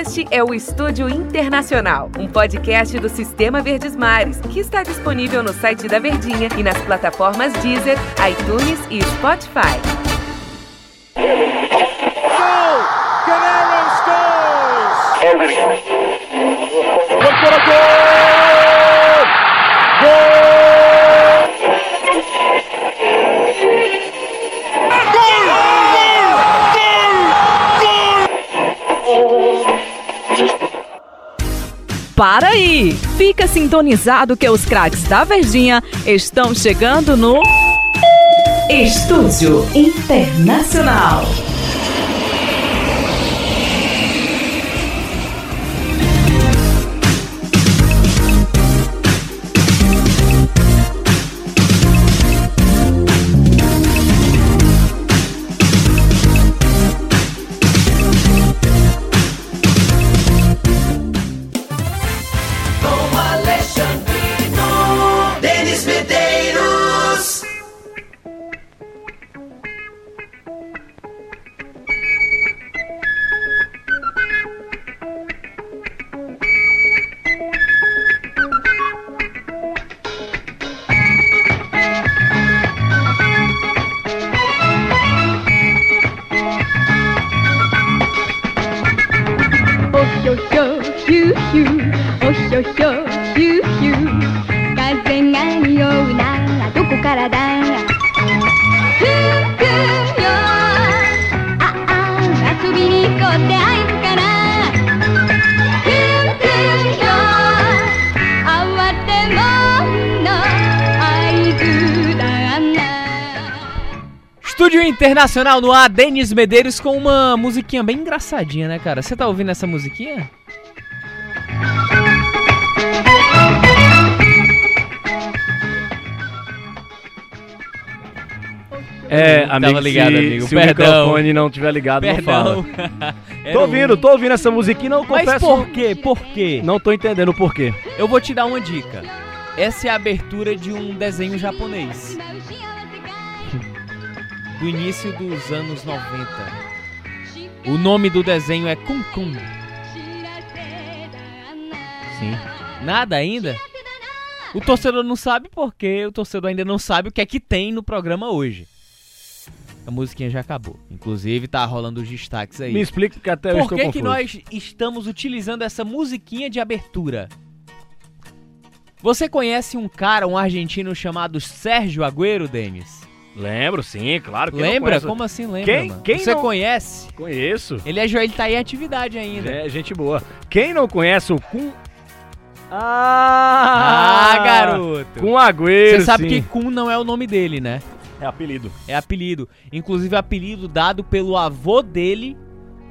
Este é o Estúdio Internacional, um podcast do Sistema Verdes Mares, que está disponível no site da Verdinha e nas plataformas Deezer, iTunes e Spotify. Gol! Canelo scores! Vamos para gol! Para aí! Fica sintonizado que os craques da Verdinha estão chegando no Estúdio Internacional. Internacional no ar, Denis Medeiros com uma musiquinha bem engraçadinha, né, cara? Você tá ouvindo essa musiquinha? É, Tava amigo, ligado, se, amigo. se o microfone não tiver ligado, não Perdão. fala. Era Tô ouvindo, tô ouvindo essa musiquinha, não Mas confesso. por quê? Por quê? Não tô entendendo o porquê. Eu vou te dar uma dica. Essa é a abertura de um desenho japonês. Do início dos anos 90. O nome do desenho é Kun Kun. Sim. Nada ainda? O torcedor não sabe porque o torcedor ainda não sabe o que é que tem no programa hoje. A musiquinha já acabou. Inclusive tá rolando os destaques aí. Me explica porque até eu Por estou que, que nós estamos utilizando essa musiquinha de abertura? Você conhece um cara, um argentino chamado Sérgio Agüero, Denis? Lembro, sim, claro. não Lembra? Como assim lembra, Quem- mano? quem Você não- conhece? Conheço. Ele é ele tá em atividade ainda. É gente boa. Quem não conhece o Kun... Ah, Ah, garoto. Com Agüero, Você sabe sim. que Kun não é o nome dele, né? É apelido. É apelido. Inclusive apelido dado pelo avô dele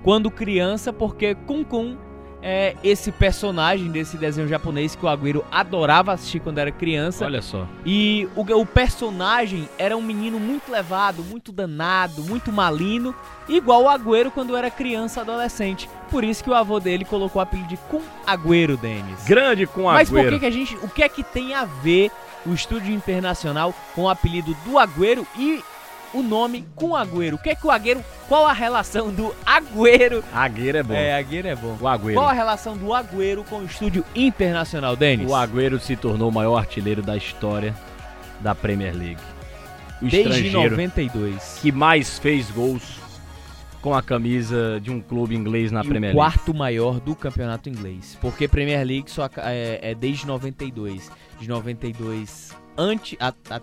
quando criança, porque Kun Kun é esse personagem desse desenho japonês que o Agüero adorava assistir quando era criança. Olha só. E o, o personagem era um menino muito levado, muito danado, muito malino, igual o Agüero quando era criança, adolescente. Por isso que o avô dele colocou o apelido de Kun Agüero, Denis. Grande com Mas por Agüero. que, que a gente. O que é que tem a ver o estúdio internacional com o apelido do Agüero e o nome com Agüero? O que é que o Agüero. Qual a relação do Agüero? Agüero é bom. É, Agüero é bom. O Agüero. Qual a relação do Agüero com o estúdio internacional, Denis? O Agüero se tornou o maior artilheiro da história da Premier League. O Desde estrangeiro 92. que mais fez gols com a camisa de um clube inglês na e Premier o League. quarto maior do campeonato inglês. Porque Premier League só é, é desde 92. De 92 ante, a- a-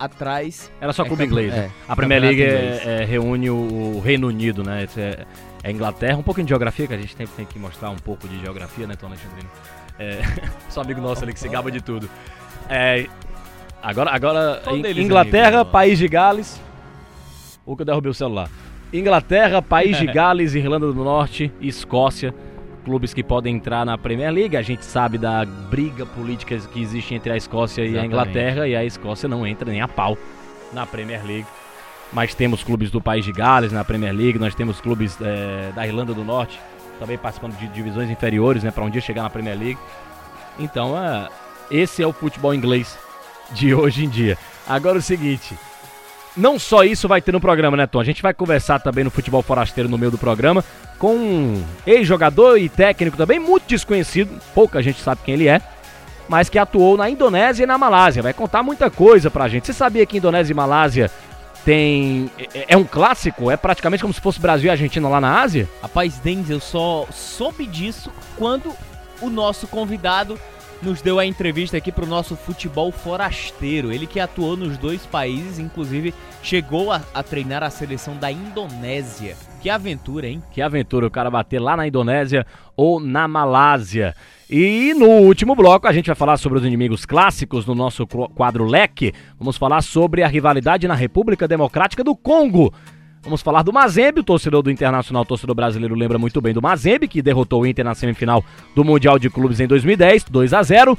atrás. Era só é clube inglês. né? é, a Premier League é- é, reúne o, o Reino Unido, né? Esse É, é Inglaterra, um pouquinho de geografia, que a gente sempre tem que mostrar um pouco de geografia, né, Tom Alexandrino? É, só amigo nosso ali que se gaba de tudo. É, agora, agora Inglaterra, amigo? país de Gales. Ou que eu derrubei o celular. Inglaterra, país de Gales, Irlanda do Norte Escócia. Clubes que podem entrar na Premier League. A gente sabe da briga política que existe entre a Escócia e a Exatamente. Inglaterra. E a Escócia não entra nem a pau na Premier League. Mas temos clubes do país de Gales na Premier League. Nós temos clubes eh, da Irlanda do Norte também participando de divisões inferiores, né? Para um dia chegar na Premier League. Então, é, esse é o futebol inglês de hoje em dia. Agora o seguinte. Não só isso vai ter no programa, né, Tom? A gente vai conversar também no futebol forasteiro no meio do programa com um ex-jogador e técnico também muito desconhecido, pouca gente sabe quem ele é, mas que atuou na Indonésia e na Malásia. Vai contar muita coisa pra gente. Você sabia que Indonésia e Malásia tem. É, é um clássico? É praticamente como se fosse Brasil e Argentina lá na Ásia? Rapaz, Denz, eu só soube disso quando o nosso convidado nos deu a entrevista aqui para o nosso futebol forasteiro. Ele que atuou nos dois países, inclusive chegou a, a, treinar a seleção da Indonésia. Que aventura, hein? Que aventura o cara bater lá na Indonésia ou na Malásia. E no último bloco a gente vai falar sobre os inimigos clássicos no nosso quadro Leque. Vamos falar sobre a rivalidade na República Democrática do Congo. Vamos falar do Mazembe, o torcedor do Internacional, o torcedor brasileiro lembra muito bem do Mazembe, que derrotou o Inter na semifinal do Mundial de Clubes em 2010, 2 a 0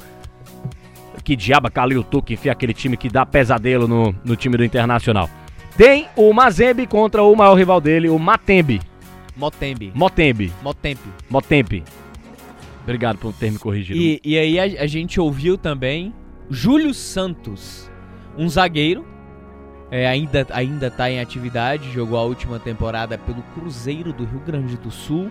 Que diaba Calil que enfia aquele time que dá pesadelo no, no time do Internacional. Tem o Mazembe contra o maior rival dele, o Matembe. Motembe. Motembe. Motempe. Motempe. Obrigado por ter me corrigido. E, e aí a, a gente ouviu também Júlio Santos, um zagueiro é, ainda, ainda tá em atividade, jogou a última temporada pelo Cruzeiro do Rio Grande do Sul.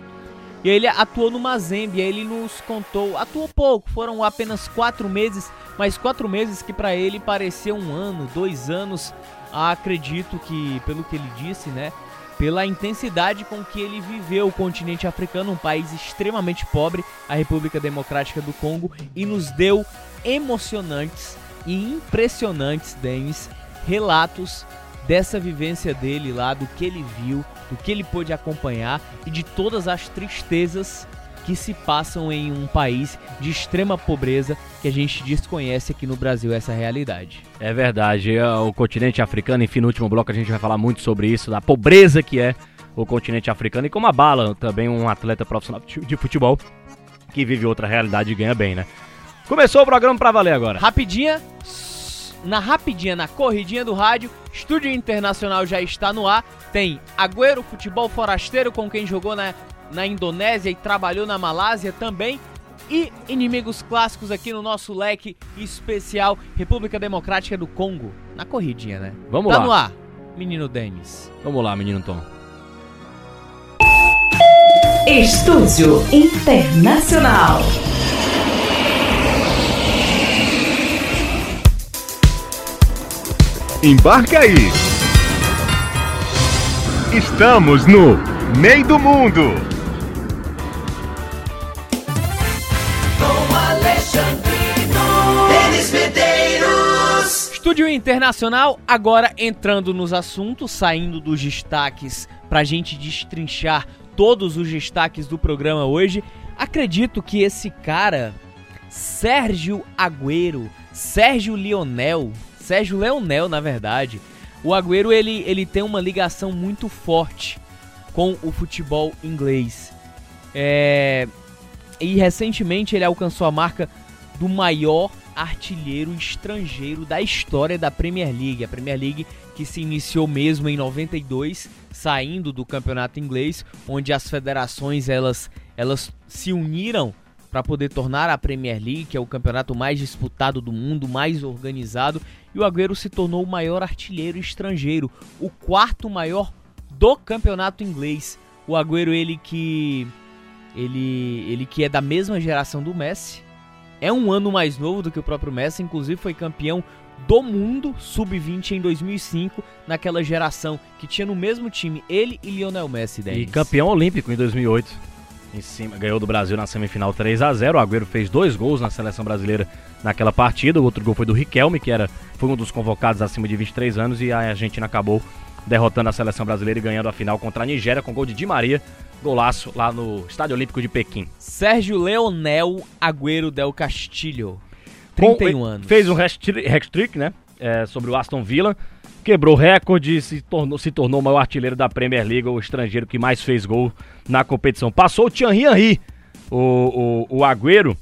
E ele atuou no Mazembe, ele nos contou, atuou pouco, foram apenas quatro meses, mas quatro meses que para ele pareceu um ano, dois anos. acredito que, pelo que ele disse, né, pela intensidade com que ele viveu o continente africano, um país extremamente pobre, a República Democrática do Congo, e nos deu emocionantes e impressionantes, Denis, relatos dessa vivência dele lá, do que ele viu, do que ele pôde acompanhar e de todas as tristezas que se passam em um país de extrema pobreza que a gente desconhece aqui no Brasil essa realidade. É verdade, é, o continente africano, enfim, no último bloco a gente vai falar muito sobre isso, da pobreza que é o continente africano e como abala também um atleta profissional de futebol que vive outra realidade e ganha bem, né? Começou o programa para valer agora. Rapidinha, na rapidinha, na corridinha do rádio. Estúdio Internacional já está no ar. Tem Agüero Futebol Forasteiro, com quem jogou na, na Indonésia e trabalhou na Malásia também. E inimigos clássicos aqui no nosso leque especial República Democrática do Congo. Na corridinha, né? Vamos tá lá. Tá no ar, menino Denis. Vamos lá, menino Tom. Estúdio Internacional. Embarque aí! Estamos no meio do mundo! Denis Medeiros. Estúdio Internacional, agora entrando nos assuntos, saindo dos destaques pra gente destrinchar todos os destaques do programa hoje. Acredito que esse cara, Sérgio Agüero, Sérgio Lionel, Sérgio Leonel, na verdade, o Agüero ele, ele tem uma ligação muito forte com o futebol inglês. É... E recentemente ele alcançou a marca do maior artilheiro estrangeiro da história da Premier League. A Premier League que se iniciou mesmo em 92, saindo do campeonato inglês, onde as federações elas, elas se uniram para poder tornar a Premier League, que é o campeonato mais disputado do mundo, mais organizado, e o Agüero se tornou o maior artilheiro estrangeiro, o quarto maior do campeonato inglês. O Agüero ele que ele ele que é da mesma geração do Messi, é um ano mais novo do que o próprio Messi, inclusive foi campeão do mundo sub-20 em 2005, naquela geração que tinha no mesmo time ele e Lionel Messi. E campeão olímpico em 2008 em cima, ganhou do Brasil na semifinal 3 a 0 O Agüero fez dois gols na seleção brasileira naquela partida. O outro gol foi do Riquelme, que era, foi um dos convocados acima de 23 anos. E a Argentina acabou derrotando a seleção brasileira e ganhando a final contra a Nigéria com gol de Di Maria. Golaço lá no Estádio Olímpico de Pequim. Sérgio Leonel Agüero del Castillo. 31 com, anos. Fez um hat-trick, né? É, sobre o Aston Villa quebrou recorde, se tornou, se tornou o maior artilheiro da Premier League, o estrangeiro que mais fez gol na competição. Passou o Thierry Henry, o, o, o Agüero,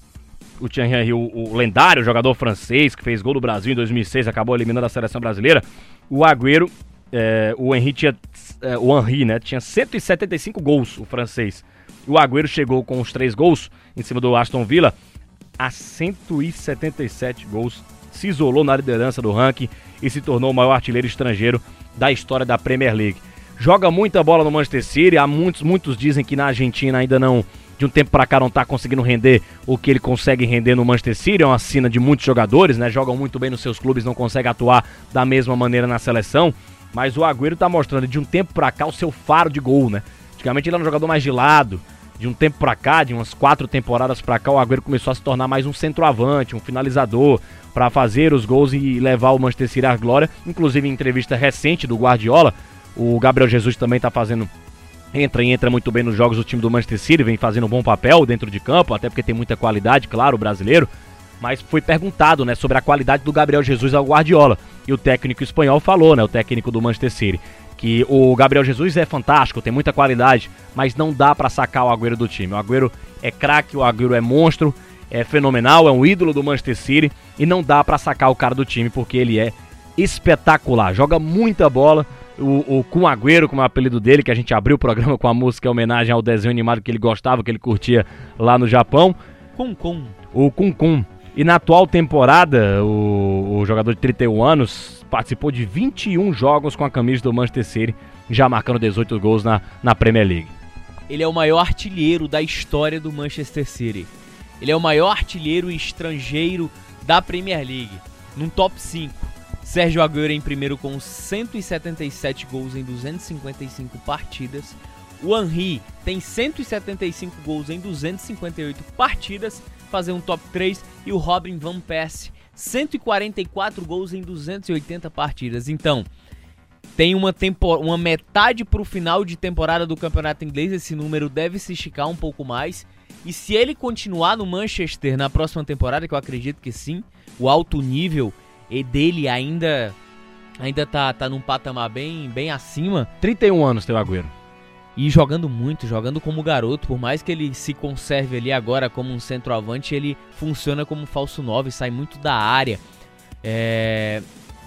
o Thierry Henry, o, o, lendário jogador francês que fez gol do Brasil em 2006, acabou eliminando a seleção brasileira. O Agüero, é, o Henry tinha, é, o Henry, né, tinha 175 gols, o francês. O Agüero chegou com os três gols em cima do Aston Villa a 177 gols se isolou na liderança do ranking e se tornou o maior artilheiro estrangeiro da história da Premier League. Joga muita bola no Manchester City, há muitos, muitos dizem que na Argentina ainda não, de um tempo para cá não tá conseguindo render o que ele consegue render no Manchester City, é uma sina de muitos jogadores, né? Jogam muito bem nos seus clubes, não consegue atuar da mesma maneira na seleção, mas o Agüero tá mostrando de um tempo para cá o seu faro de gol, né? Antigamente ele era um jogador mais de lado, de um tempo pra cá, de umas quatro temporadas pra cá, o Agüero começou a se tornar mais um centroavante, um finalizador, para fazer os gols e levar o Manchester City à glória. Inclusive, em entrevista recente do Guardiola, o Gabriel Jesus também tá fazendo. Entra e entra muito bem nos jogos do time do Manchester City, vem fazendo um bom papel dentro de campo, até porque tem muita qualidade, claro, o brasileiro. Mas foi perguntado, né, sobre a qualidade do Gabriel Jesus ao Guardiola. E o técnico espanhol falou, né, o técnico do Manchester City, que o Gabriel Jesus é fantástico, tem muita qualidade, mas não dá para sacar o Agüero do time. O Agüero é craque, o Agüero é monstro, é fenomenal, é um ídolo do Manchester City e não dá para sacar o cara do time porque ele é espetacular, joga muita bola. O, o Kun Agüero, como é o apelido dele, que a gente abriu o programa com a música em homenagem ao desenho animado que ele gostava, que ele curtia lá no Japão. Cum Cum. O Kun Kun. E na atual temporada, o, o jogador de 31 anos participou de 21 jogos com a camisa do Manchester City, já marcando 18 gols na, na Premier League. Ele é o maior artilheiro da história do Manchester City. Ele é o maior artilheiro estrangeiro da Premier League, num top 5. Sérgio Agüero em primeiro com 177 gols em 255 partidas. O Henry tem 175 gols em 258 partidas, fazer um top 3 e o Robin Van Persie 144 gols em 280 partidas. Então, tem uma, uma metade para o final de temporada do Campeonato Inglês, esse número deve se esticar um pouco mais. E se ele continuar no Manchester na próxima temporada, que eu acredito que sim, o alto nível dele ainda ainda tá, tá num patamar bem, bem acima. 31 anos tem o Agüero. E jogando muito, jogando como garoto, por mais que ele se conserve ali agora como um centroavante, ele funciona como falso 9, sai muito da área. É...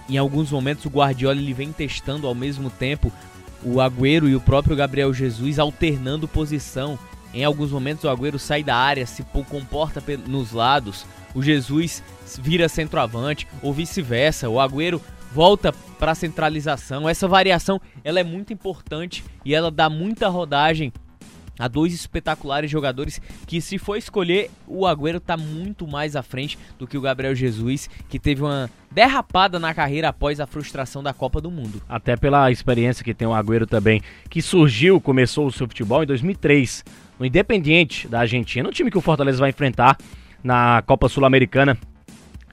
Em alguns momentos o Guardiola ele vem testando ao mesmo tempo o Agüero e o próprio Gabriel Jesus alternando posição. Em alguns momentos o Agüero sai da área, se comporta nos lados, o Jesus vira centroavante ou vice-versa. O Agüero volta para a centralização. Essa variação ela é muito importante e ela dá muita rodagem a dois espetaculares jogadores que se for escolher o Agüero está muito mais à frente do que o Gabriel Jesus, que teve uma derrapada na carreira após a frustração da Copa do Mundo. Até pela experiência que tem o Agüero também, que surgiu, começou o seu futebol em 2003, no Independiente da Argentina, um time que o Fortaleza vai enfrentar na Copa Sul-Americana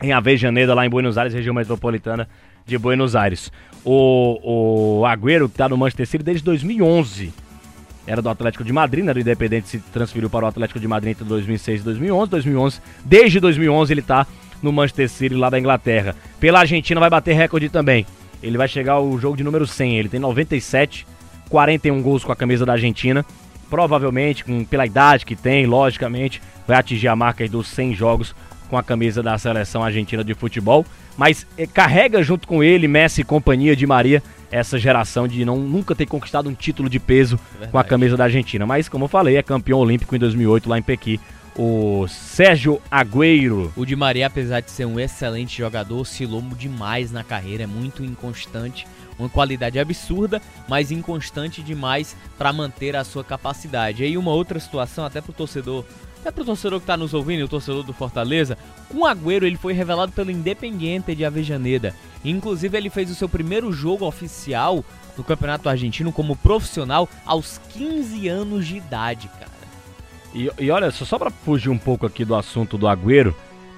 em Avejaneda, lá em Buenos Aires, região metropolitana de Buenos Aires. O, o Agüero está no Manchester City desde 2011. Era do Atlético de Madrid, né, do Independente se transferiu para o Atlético de Madrid entre 2006 e 2011. 2011 desde 2011 ele está no Manchester City lá da Inglaterra. Pela Argentina vai bater recorde também. Ele vai chegar ao jogo de número 100. Ele tem 97, 41 gols com a camisa da Argentina. Provavelmente, com, pela idade que tem, logicamente, vai atingir a marca dos 100 jogos com a camisa da seleção argentina de futebol, mas eh, carrega junto com ele Messi e companhia de Maria essa geração de não nunca ter conquistado um título de peso Verdade. com a camisa da Argentina, mas como eu falei, é campeão olímpico em 2008 lá em Pequim. O Sérgio Agüero. O Di Maria, apesar de ser um excelente jogador, oscilou demais na carreira, é muito inconstante, uma qualidade absurda, mas inconstante demais para manter a sua capacidade. E aí uma outra situação até pro torcedor até pro torcedor que tá nos ouvindo, o torcedor do Fortaleza, com o Agüero ele foi revelado pelo Independiente de Avejaneda. Inclusive ele fez o seu primeiro jogo oficial no Campeonato Argentino como profissional aos 15 anos de idade, cara. E, e olha, só, só pra fugir um pouco aqui do assunto do Agüero,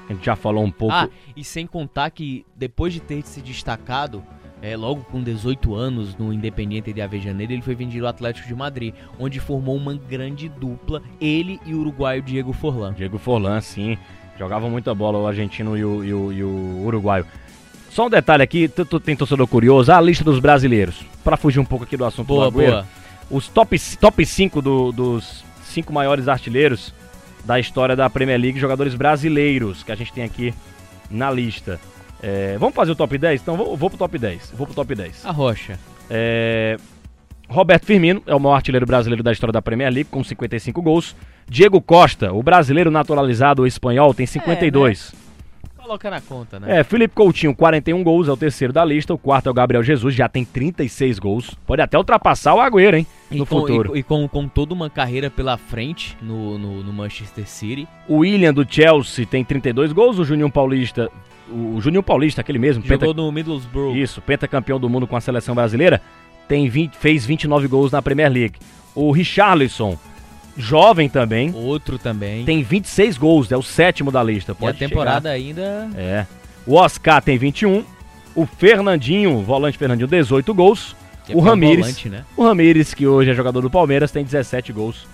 a gente já falou um pouco... Ah, e sem contar que depois de ter se destacado é, logo com 18 anos no Independiente de Avejaneira, ele foi vendido ao Atlético de Madrid, onde formou uma grande dupla, ele e o uruguaio Diego Forlan. Diego Forlan, sim, jogavam muita bola o argentino e o, e o, e o uruguaio. Só um detalhe aqui, tu, tu, tem torcedor curioso, a lista dos brasileiros, para fugir um pouco aqui do assunto boa, do Agüero, boa. os top, top 5 do, dos cinco maiores artilheiros da história da Premier League, jogadores brasileiros que a gente tem aqui na lista. É, vamos fazer o top 10? Então vou, vou pro top 10. Vou pro top 10. A Rocha. É, Roberto Firmino é o maior artilheiro brasileiro da história da Premier League, com 55 gols. Diego Costa, o brasileiro naturalizado espanhol, tem 52. É, né? Coloca na conta, né? É, Felipe Coutinho, 41 gols, é o terceiro da lista. O quarto é o Gabriel Jesus, já tem 36 gols. Pode até ultrapassar o Agüero, hein? No e com, futuro. E, e com, com toda uma carreira pela frente no, no, no Manchester City. O William do Chelsea tem 32 gols. O Juninho Paulista, o Juninho Paulista, aquele mesmo, Jogou penta- no Middlesbrough. isso, pentacampeão do mundo com a seleção brasileira, tem 20 fez 29 gols na Premier League. O Richarlison, jovem também, Outro também. tem 26 gols, é o sétimo da lista. e a Pode temporada ainda. chegar. É. O Oscar tem 21. O Fernandinho, volante Fernandinho, 18 gols. que é o pra Ramires. volante, né? O Ramires, que hoje é jogador do Palmeiras, tem 17 gols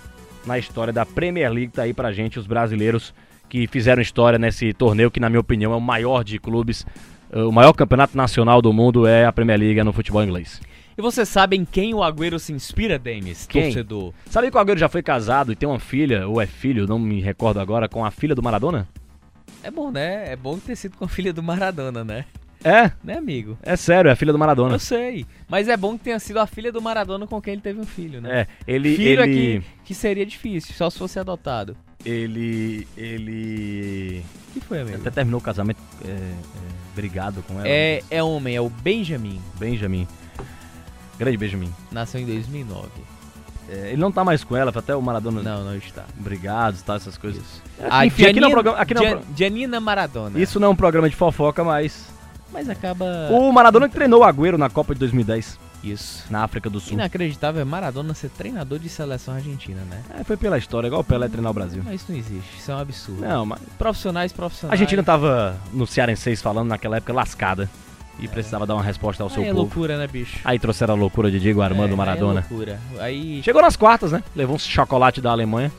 na história da Premier League. Tá aí pra gente, os brasileiros que fizeram história nesse torneio, que na minha opinião é o maior de clubes. eh, O maior campeonato nacional do mundo é a Premier League é no futebol inglês. E você sabe em quem o Agüero se inspira, Denis? Quem? Torcedor. Sabe que o Agüero já foi casado e tem uma filha, ou é filho, não me recordo agora, com a filha do Maradona? É bom, né? É bom ter sido com a filha do Maradona, né? É, Né, amigo? é sério, é a filha do Maradona. Eu sei. Mas é bom que tenha sido a filha do Maradona com quem ele teve um filho, né? É, ele. Filho ele, aqui que seria difícil, só se fosse adotado. ele. Ele. O que foi, amigo? Até terminou o casamento é, é, brigado com ela. É, é homem, é o Benjamin. Benjamin. Grande Benjamin. Nasceu em 2009. É, ele não tá mais com ela, até o Maradona. Não, não está. Obrigados, tá, essas coisas. A Enfim, aqui não é um programa. Aqui não é um pro- Gianina Maradona. Isso não é um programa de fofoca, mas. Mas acaba. O Maradona que treinou o Agüero na Copa de 2010, Isso. na África do Sul. Inacreditável é Maradona ser treinador de seleção argentina, né? É, foi pela história, igual o Pelé treinar o Brasil. Mas isso não existe, isso é um absurdo. Não, mas. Profissionais, A profissionais. Argentina tava no Cearenseis falando naquela época lascada. E precisava dar uma resposta ao seu Aí é povo. loucura, né, bicho? Aí trouxeram a loucura de Diego Armando É, Maradona. Aí é loucura. Aí Chegou nas quartas, né? Levou um chocolate da Alemanha.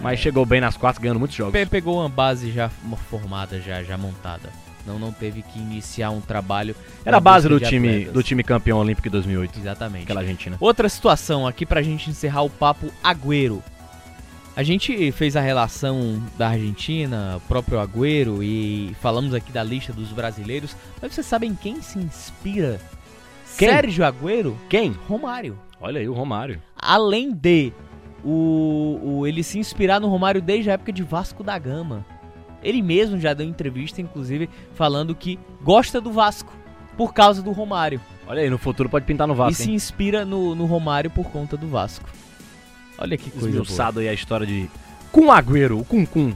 Mas chegou bem nas quartas, ganhando muitos jogos. pe- pegou uma base já formada, já, já montada. Não, não teve que iniciar um trabalho. Era a base do de time, atletas. do time campeão olímpico em 2008. Exatamente. Aquela Argentina. Outra situação aqui pra gente encerrar o papo Agüero. A gente fez a relação da Argentina, o próprio Agüero e falamos aqui da lista dos brasileiros. Mas vocês sabem quem se inspira? Quem? Sérgio Agüero? Quem? Romário. Olha aí o Romário. Além de o, o- ele se inspirar no Romário desde a época de Vasco da Gama. Ele mesmo já deu entrevista, inclusive, falando que gosta do Vasco por causa do Romário. Olha aí, no futuro pode pintar no e Vasco, se hein? inspira no, no Romário por conta do Vasco. Olha que coisa. Esmiuçado aí a história de Cum Agüero, o Cum Cum.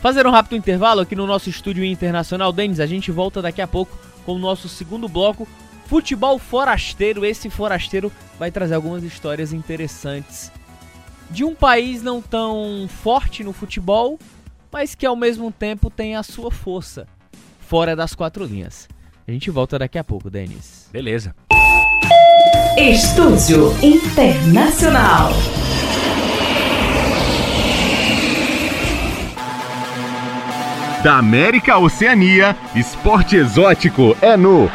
Fazer um rápido intervalo aqui no nosso estúdio internacional. Denis, a gente volta daqui a pouco com o nosso segundo bloco. Futebol forasteiro. Esse forasteiro vai trazer algumas histórias interessantes de um país não tão forte no futebol, mas que ao mesmo tempo tem a sua força fora das quatro linhas. A gente volta daqui a pouco, Denis. Beleza. Estúdio Internacional. Da América à Oceania, esporte exótico é no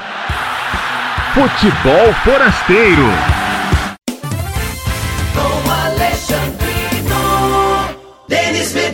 Futebol Forasteiro. Com Alexandrino, Denis Medeiros.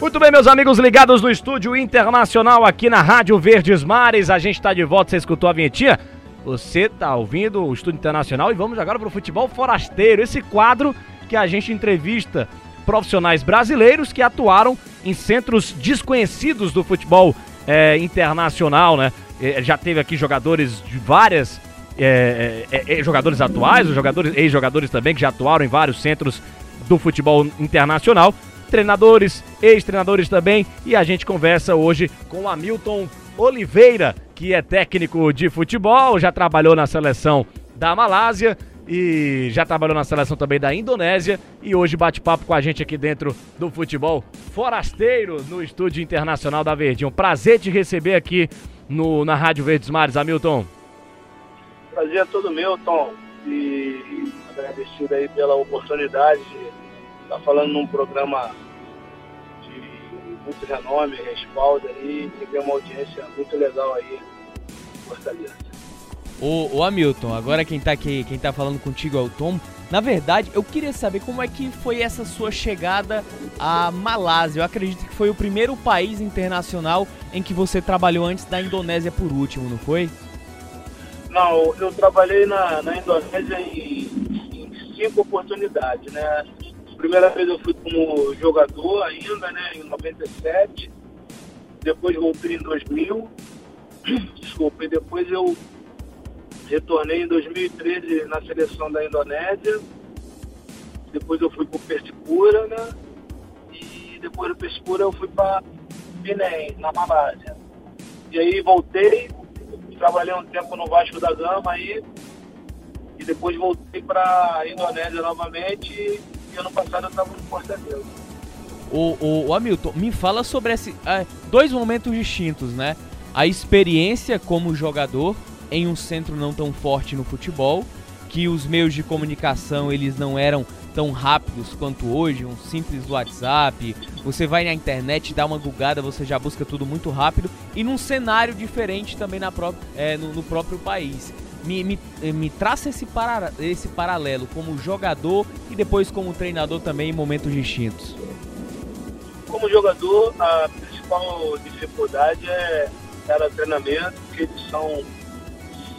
Muito bem, meus amigos ligados no estúdio internacional aqui na Rádio Verdes Mares. A gente tá de volta, você escutou a vinhetinha? Você tá ouvindo o Estúdio Internacional e vamos agora pro Futebol Forasteiro, esse quadro que a gente entrevista profissionais brasileiros que atuaram em centros desconhecidos do futebol eh, internacional, né? Eh, já teve aqui jogadores de várias é, é, é, jogadores atuais, jogadores, ex-jogadores também que já atuaram em vários centros do futebol internacional, treinadores, ex-treinadores também, e a gente conversa hoje com Hamilton Oliveira, que é técnico de futebol, já trabalhou na seleção da Malásia e já trabalhou na seleção também da Indonésia e hoje bate papo com a gente aqui dentro do futebol forasteiro no estúdio internacional da Verdinha. Um prazer te receber aqui no, na Rádio Verdes Mares, Hamilton. Prazer é todo meu, Tom. E agradecido aí pela oportunidade de estar falando num programa de muito renome, respaldo aí, e ter uma audiência muito legal aí Fortaleza. Ô, ô Hamilton, agora quem tá aqui, quem tá falando contigo é o Tom. Na verdade, eu queria saber como é que foi essa sua chegada à Malásia. Eu acredito que foi o primeiro país internacional em que você trabalhou antes da Indonésia por último, não foi? Não, eu trabalhei na, na Indonésia em, em cinco oportunidades, né? Primeira vez eu fui como jogador ainda, né, em 97. depois voltei em 2000, desculpa, e depois eu retornei em 2013 na seleção da Indonésia, depois eu fui para Persipura, né? E depois do Persipura eu fui para Penang, na Malásia. E aí voltei, trabalhei um tempo no Vasco da Gama aí, e depois voltei para Indonésia novamente, ano passado eu estava no Fortaleza. O, o, o Hamilton, me fala sobre esse, ah, dois momentos distintos, né? A experiência como jogador em um centro não tão forte no futebol, que os meios de comunicação eles não eram tão rápidos quanto hoje, um simples WhatsApp, você vai na internet, dá uma gugada, você já busca tudo muito rápido e num cenário diferente também na pró é, no, no, próprio país. Me, me, me traça esse, para, esse paralelo como jogador e depois como treinador também em momentos distintos. Como jogador, a principal dificuldade é era treinamento, porque eles são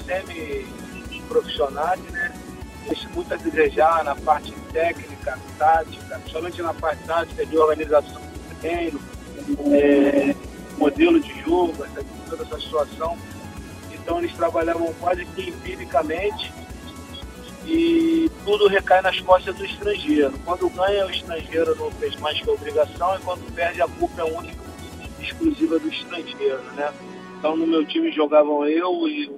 semi-profissionais, né? Deixa muito a desejar na parte técnica, tática, principalmente na parte tática de organização do treino, é, modelo de jogo, toda essa situação. Então eles trabalhavam quase que empiricamente e tudo recai nas costas do estrangeiro. Quando ganha, o estrangeiro não fez mais que a obrigação e quando perde, a culpa é única, exclusiva do estrangeiro, né? Então no meu time jogavam eu e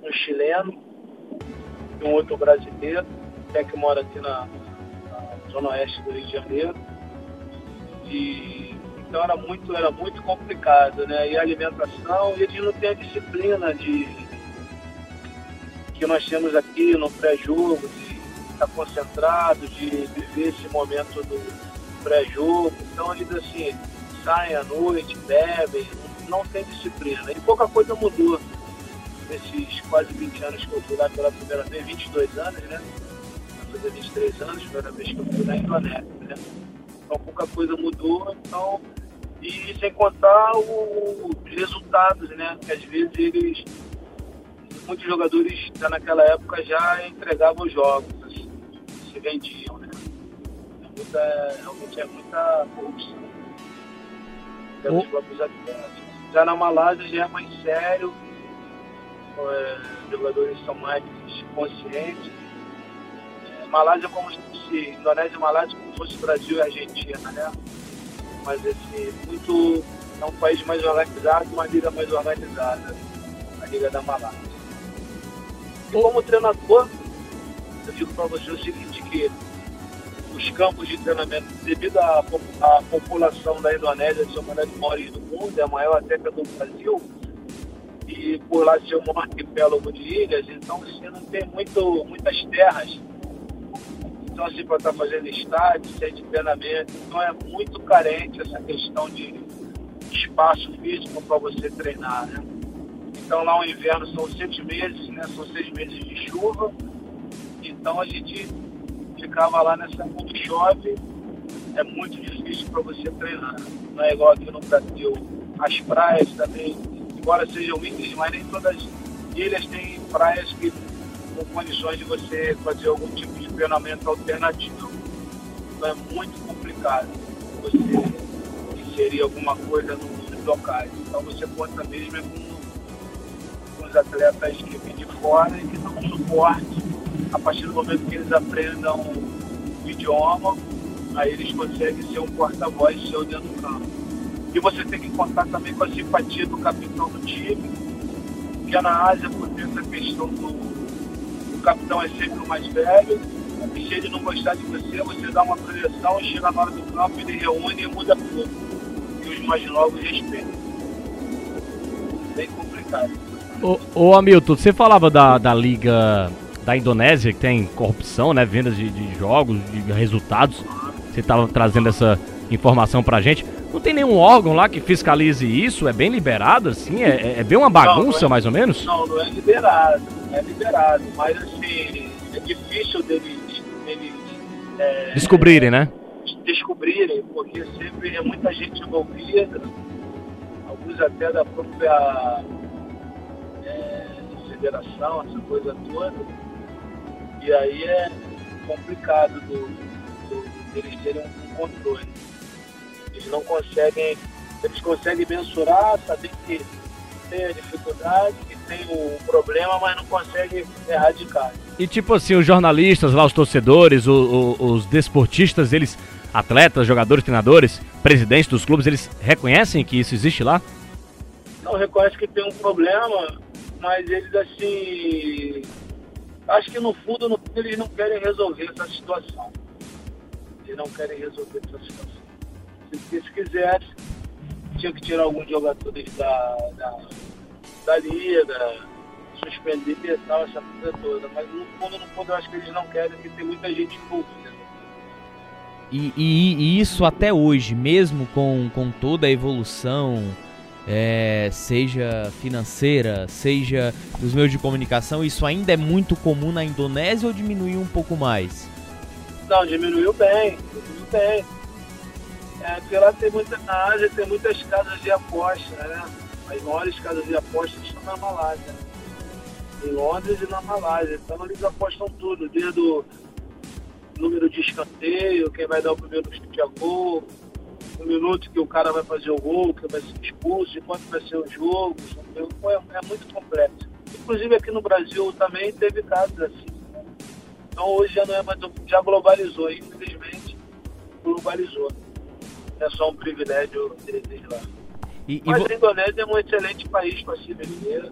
um chileno e um outro brasileiro, até que mora aqui na, na, zona oeste do Rio de Janeiro. E então era muito, era muito complicado, né? E a alimentação, eles não têm a disciplina de que nós temos aqui no pré-jogo, de estar concentrado, de viver esse momento do pré-jogo. Então eles assim, saem à noite, bebem, não tem disciplina. E pouca coisa mudou nesses quase 20 anos que eu fui lá pela primeira vez, 22 anos, né? Fazer 23 anos, primeira vez que eu fui na Indonésia, né? Então pouca coisa mudou, então. E sem contar os resultados, né? Que às vezes eles. Muitos jogadores já naquela época já entregavam os jogos, assim, se vendiam, né? É muita, realmente é muita corrupção pelos próprios atletas. Já na Malásia já é mais sério, é, jogadores são mais conscientes. É, Malásia como se Indonésia e Malásia como se fosse Brasil e Argentina, né? Mas esse muito é um país mais organizado, uma liga mais organizada, a liga da Malásia. E como treinador, eu digo para você o seguinte que os campos de treinamento, devido à, à população da Indonésia ser uma das maiores do mundo, é a maior até que do Brasil, e por lá ser um arquipélago de ilhas, então você não tem muito, muitas terras. Então, assim, para estar fazendo estádio, sem de treinamento, então é muito carente essa questão de espaço físico para você treinar, né? Então lá o inverno são sete meses, né? São seis meses de chuva. Então a gente ficava lá nessa quando chove, é muito difícil para você treinar. Não é igual aqui no Brasil. As praias também embora sejam ilhas, mas nem todas as ilhas têm praias que com condições de você fazer algum tipo de treinamento alternativo. Então é muito complicado você inserir alguma coisa nos locais. Então você conta mesmo é com, com os atletas que vêm de fora e que dão suporte a partir do momento que eles aprendam o idioma, aí eles conseguem ser um porta-voz seu dentro do campo. E você tem que contar também com a simpatia do capitão do time, que é na Ásia, por essa questão do capitão é sempre o mais velho, e se ele não gostar de você, você dá uma projeção e chega na hora do campo, ele reúne e muda tudo. E os mais novos respeitam. Bem complicado. Ô, ô Hamilton, você falava da, da Liga da Indonésia, que tem corrupção, né? Vendas de, de jogos, de resultados. Você estava trazendo essa informação pra gente. Não tem nenhum órgão lá que fiscalize isso? É bem liberado, assim? É, é bem uma bagunça, não, é, mais ou menos? Não, não é liberado. É liberado. Mas, assim, é difícil deles... deles é, Descobrirem, né? Descobrirem, porque sempre é muita gente envolvida. Alguns até da própria é, federação, essa coisa toda. E aí é complicado do, do, deles terem um controle. Eles não conseguem eles conseguem mensurar, saber que tem a dificuldade, que tem o problema, mas não conseguem erradicar. E tipo assim, os jornalistas lá, os torcedores, o, o, os desportistas, eles, atletas, jogadores, treinadores, presidentes dos clubes, eles reconhecem que isso existe lá? Não reconhece que tem um problema, mas eles assim. Acho que no fundo, no fundo eles não querem resolver essa situação. Eles não querem resolver essa situação. Se, se quisesse, tinha que tirar alguns jogadores da, da, da liga, suspender e tal, essa coisa toda. Mas no fundo, no fundo, eu acho que eles não querem, porque tem muita gente envolvida. E, e, e isso até hoje, mesmo com, com toda a evolução, é, seja financeira, seja dos meios de comunicação, isso ainda é muito comum na Indonésia ou diminuiu um pouco mais? Não, diminuiu bem, diminuiu bem. É, porque lá tem muita, na Ásia tem muitas casas de aposta, né? As maiores casas de aposta estão na Malásia. Em Londres e na Malásia. Então eles apostam tudo, desde o número de escanteio, quem vai dar o primeiro chute a gol, o minuto que o cara vai fazer o gol, que vai ser expulso, de quanto vai ser o jogo. É, é muito complexo. Inclusive aqui no Brasil também teve casos assim. Né? Então hoje já não é mais. Já globalizou, infelizmente, globalizou é só um privilégio deles lá. E, Mas a Indonésia é um excelente país para se viver,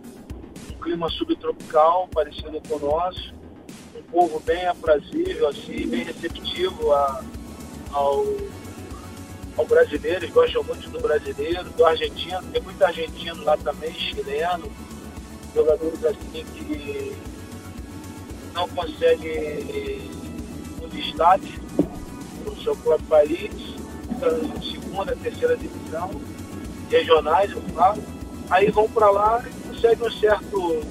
um clima subtropical parecido com o nosso, um povo bem aprazível, assim, bem receptivo a, ao, ao brasileiro, eles gostam muito do brasileiro, do argentino, tem muito argentino lá também, chileno, jogadores assim que não conseguem um destaque no seu próprio país segunda, terceira divisão, regionais, eu falo, aí vão para lá e conseguem um certo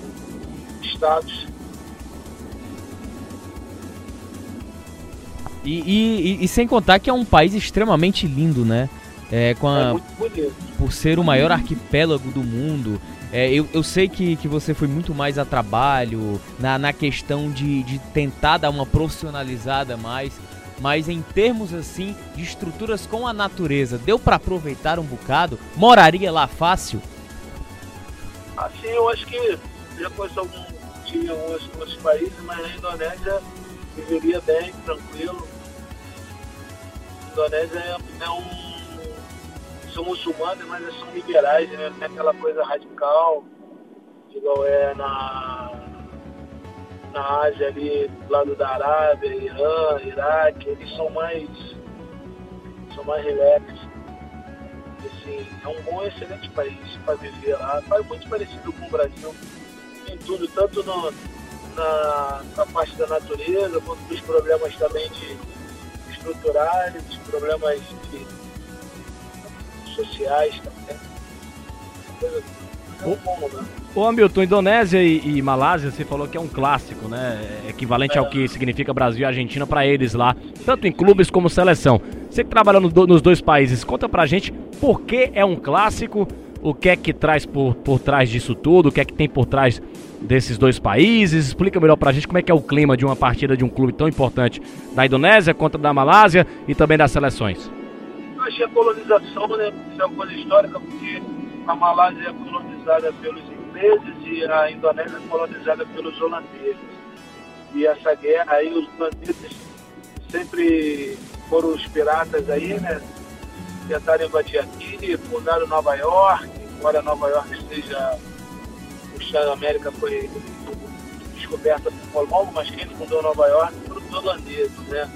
status. E, e, e, sem contar que é um país extremamente lindo, né? É, com a, é muito bonito. Por ser o maior arquipélago do mundo. É, eu, eu sei que, que você foi muito mais a trabalho, na, na questão de, de tentar dar uma profissionalizada mais mas em termos assim de estruturas com a natureza, deu para aproveitar um bocado? Moraria lá fácil? Assim, eu acho que já conheço algum tinha alguns, países, mas na Indonésia viveria bem, tranquilo. A Indonésia é, é um são muçulmanos, mas são liberais, né? Não é aquela coisa radical, igual é na na Ásia ali, do lado da Arábia, Irã, Iraque, eles são mais são mais relax. Assim, é um bom, excelente país para viver lá. É muito parecido com o Brasil em tudo, tanto no, na, na parte da natureza, quanto dos problemas também de estruturais, problemas de, sociais também. Coisa, Ô Hamilton, Indonésia e, e, Malásia, você falou que é um clássico, né? É equivalente ao que significa Brasil e Argentina para eles lá, tanto em clubes como seleção. Você que trabalha no, nos dois países, conta pra gente por que é um clássico, o que é que traz por, por trás disso tudo, o que é que tem por trás desses dois países. Explica melhor pra gente como é que é o clima de uma partida de um clube tão importante da Indonésia contra da Malásia e também das seleções. Eu achei a colonização, né? Isso é uma coisa histórica, porque a Malásia é colonizada pelos ingleses e a Indonésia colonizada pelos holandeses. E essa guerra aí, os holandeses sempre foram os piratas aí, né? Tentaram invadir aqui, fundaram Nova York, embora Nova York seja Estado da América foi descoberta por Colombo, mas quem fundou Nova York foram os holandeses, né?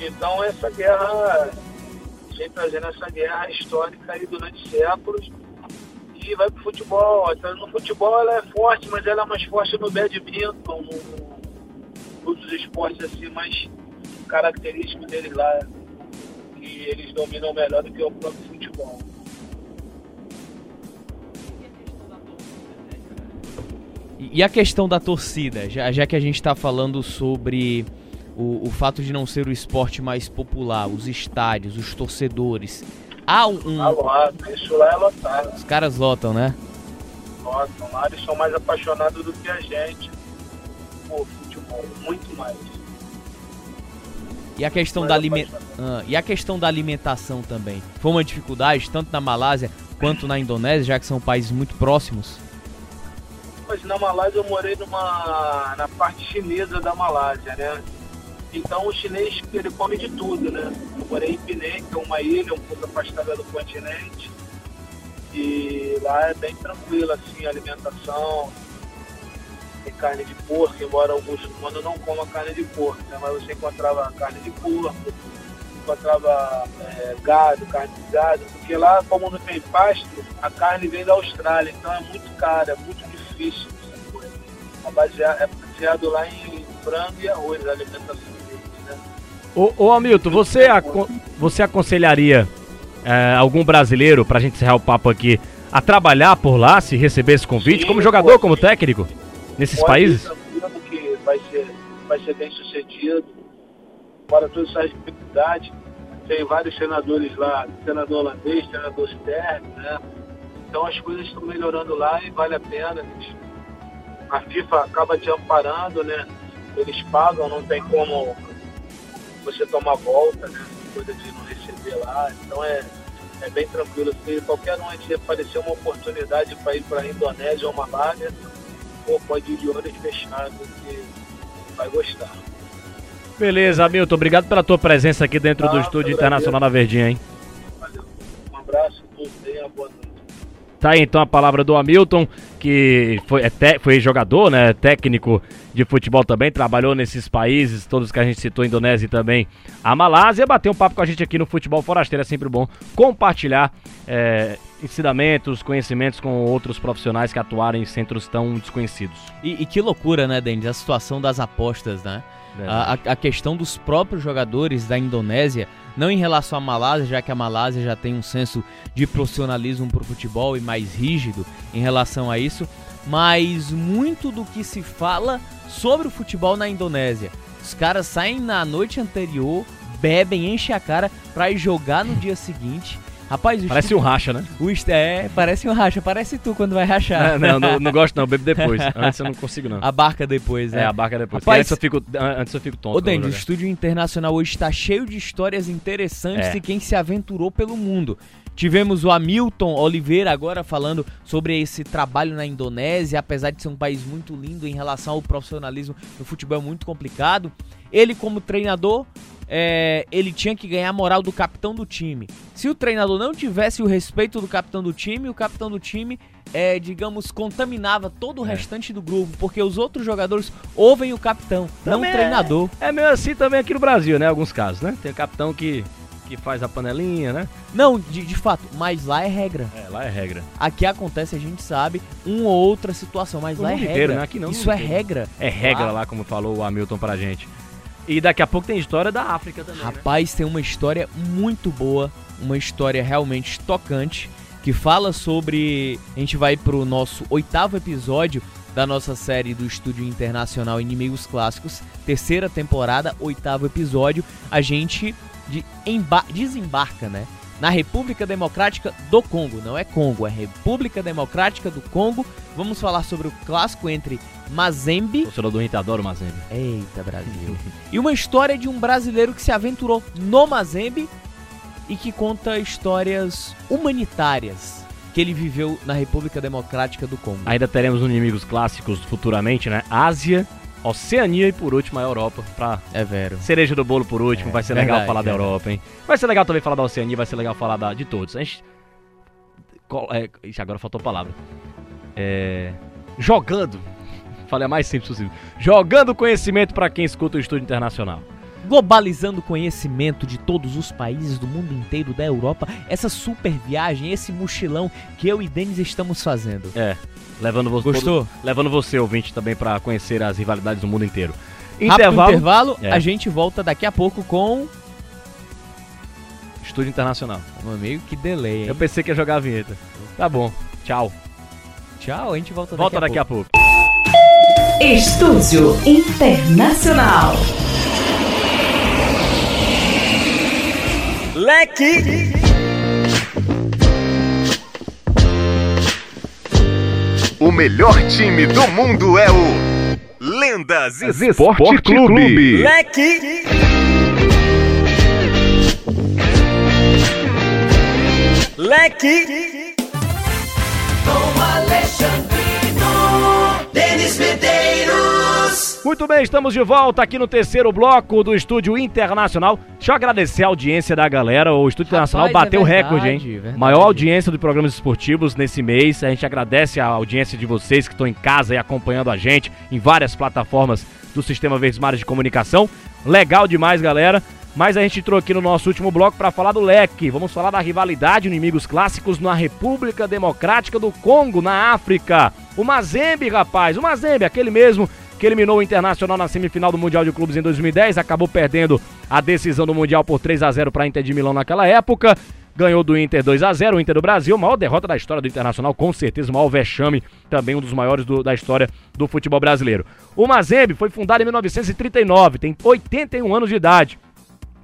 Então essa guerra, sempre trazendo essa guerra histórica aí durante séculos, e vai pro futebol. Então, no futebol ela é forte, mas ela é mais forte no badminton, no, nos esportes assim mais característicos deles lá, que eles dominam melhor do que o próprio futebol. E a questão da torcida, já, já que a gente está falando sobre o, o fato de não ser o esporte mais popular, os estádios, os torcedores, Há um. Ah. Isso lá é lotado. Os caras lotam, né? Lotam lá, eles são mais apaixonados do que a gente por futebol, muito mais. E a questão da é alime- apaixonado. Ah, e a questão da alimentação também. Foi uma dificuldade tanto na Malásia quanto na Indonésia, já que são países muito próximos. Mas na Malásia eu morei numa na parte chinesa da Malásia, né? Então o chinês ele come de tudo, né? Eu morei em Penang, que é uma ilha um pouco afastada do continente. E lá é bem tranquilo assim a alimentação. Tem carne de porco, embora alguns muçulmanos não comam carne de porco, né? Mas você encontrava carne de porco, encontrava é, gado, carne de gado, porque lá como não tem pasto, a carne vem da Austrália, então é muito cara, é muito difícil essa coisa. É baseado, lá em frango e arroz, a alimentação? Ô, ô Hamilton, você, aco- você aconselharia é, algum brasileiro, pra gente encerrar o papo aqui, a trabalhar por lá, se receber esse convite, Sim, como jogador, pode. como técnico, nesses Pode países? tranquilo que vai ser, vai ser bem sucedido. Fora todas essas dificuldades, tem vários treinadores lá, treinador holandês, treinador externo, né? Então as coisas estão melhorando lá e vale a pena. A FIFA acaba te amparando, né? Eles pagam, não tem como você tomar volta, né? Coisa de não receber lá. Então é, é bem tranquilo. Se qualquer um aí aparecer uma oportunidade para ir para a Indonésia ou Malásia, pô, pode ir de olhos fechados que vai gostar. Beleza, Hamilton, obrigado pela tua presença aqui dentro do Ah, Estúdio Internacional da Verdinha, hein? Valeu. Um abraço, tudo bem, boa noite. Tá aí então a palavra do Hamilton, que foi, é te- foi jogador, né? Técnico de futebol também, trabalhou nesses países, todos que a gente citou, Indonésia e também a Malásia, bateu um papo com a gente aqui no Futebol Forasteiro. É sempre bom compartilhar é, ensinamentos, conhecimentos com outros profissionais que atuaram em centros tão desconhecidos. E, e que loucura, né, Denis? A situação das apostas, né? A, a- questão dos próprios jogadores da Indonésia, não em relação à Malásia, já que a Malásia já tem um senso de profissionalismo pro futebol e mais rígido em relação a isso, mas muito do que se fala sobre o futebol na Indonésia. Os caras saem na noite anterior, bebem, enchem a cara ir jogar no dia seguinte. Rapaz, o Parece um racha, né? o é, parece um racha, parece tu quando vai rachar. É, não, não, não gosto não, bebo depois. Antes eu não consigo não. A barca depois, né? É, a barca depois. Rapaz- antes, eu fico, antes eu fico tonto. Ô, Denis, o. Estúdio Internacional hoje está cheio de histórias interessantes É. e quem se aventurou pelo mundo. Tivemos o Hamilton Oliveira agora falando sobre esse trabalho na Indonésia, apesar de ser um país muito lindo em relação ao profissionalismo no futebol é muito complicado. Ele como treinador, é, ele tinha que ganhar a moral do capitão do time. Se o treinador não tivesse o respeito do capitão do time, o capitão do time, é, digamos, contaminava todo o É. restante do grupo, porque os outros jogadores ouvem o capitão, não o Também é- treinador. É meio assim também aqui no Brasil, né? Alguns casos, né? Tem capitão que, que faz a panelinha, né? Não, de, de fato, mas lá é regra. É, lá é regra. Aqui acontece, a gente sabe, uma ou outra situação, mas No lá é regra. inteiro, né? Aqui não, Isso é inteiro. regra. É regra Lá- lá, como falou o Hamilton pra gente. E daqui a pouco tem história da África também. né? Rapaz, tem uma história muito boa, uma história realmente tocante, que fala sobre. A gente vai pro nosso oitavo episódio da nossa série do Estúdio Internacional Inimigos Clássicos, terceira temporada, oitavo episódio. A gente de emba- desembarca, né? Na República Democrática do Congo, não é Congo, é República Democrática do Congo. Vamos falar sobre o clássico entre Mazembe Torcedor do Inter adora o Mazembe. Eita, Brasil. e uma história de um brasileiro que se aventurou no Mazembe e que conta histórias humanitárias que ele viveu na República Democrática do Congo. Ainda teremos inimigos clássicos futuramente, né? Ásia, Oceania e por último a Europa. Pra É vero. cereja do bolo por último. É, vai ser legal verdade, falar da verdade. Europa, hein? Vai ser legal também falar da Oceania, vai ser legal falar da, de todos. A gente. É, ixi, agora faltou palavra. É, jogando. Falei a mais simples possível. Jogando conhecimento pra quem escuta o Estúdio Internacional. Globalizando o conhecimento de todos os países do mundo inteiro, da Europa, essa super viagem, esse mochilão que eu e Denis estamos fazendo. É, levando você. Gostou? levando você, ouvinte, também pra conhecer as rivalidades do mundo inteiro. Intervalo. intervalo, É. a gente volta daqui a pouco com. Estúdio Internacional. Meu amigo, que delay, hein? Eu pensei que ia jogar a vinheta. Tá bom. Tchau. Tchau, a gente volta daqui Volta a daqui pouco. a pouco. Estúdio Internacional. Leque. O melhor time do mundo é o Lendas Esporte, Esporte Clube. Clube. Leque. Leque. Muito bem, estamos de volta aqui no terceiro bloco do Estúdio Internacional. Deixa eu agradecer a audiência da galera. O Estúdio Rapaz, Internacional é bateu verdade, recorde, hein? verdade. Maior audiência de programas esportivos nesse mês. A gente agradece a audiência de vocês que estão em casa e acompanhando a gente em várias plataformas do Sistema Verdes Mares de Comunicação. Legal demais, galera. Mas a gente entrou aqui no nosso último bloco para falar do leque. Vamos falar da rivalidade inimigos clássicos na República Democrática do Congo, na África. O Mazembe, rapaz, o Mazembe, aquele mesmo que eliminou o Internacional na semifinal do Mundial de Clubes em 2010, acabou perdendo a decisão do Mundial por 3 a 0 para a Inter de Milão naquela época. Ganhou do Inter 2 a 0 o Inter do Brasil, maior derrota da história do Internacional, com certeza, o maior vexame, também um dos maiores do- da história do futebol brasileiro. O Mazembe foi fundado em 1939, tem 81 anos de idade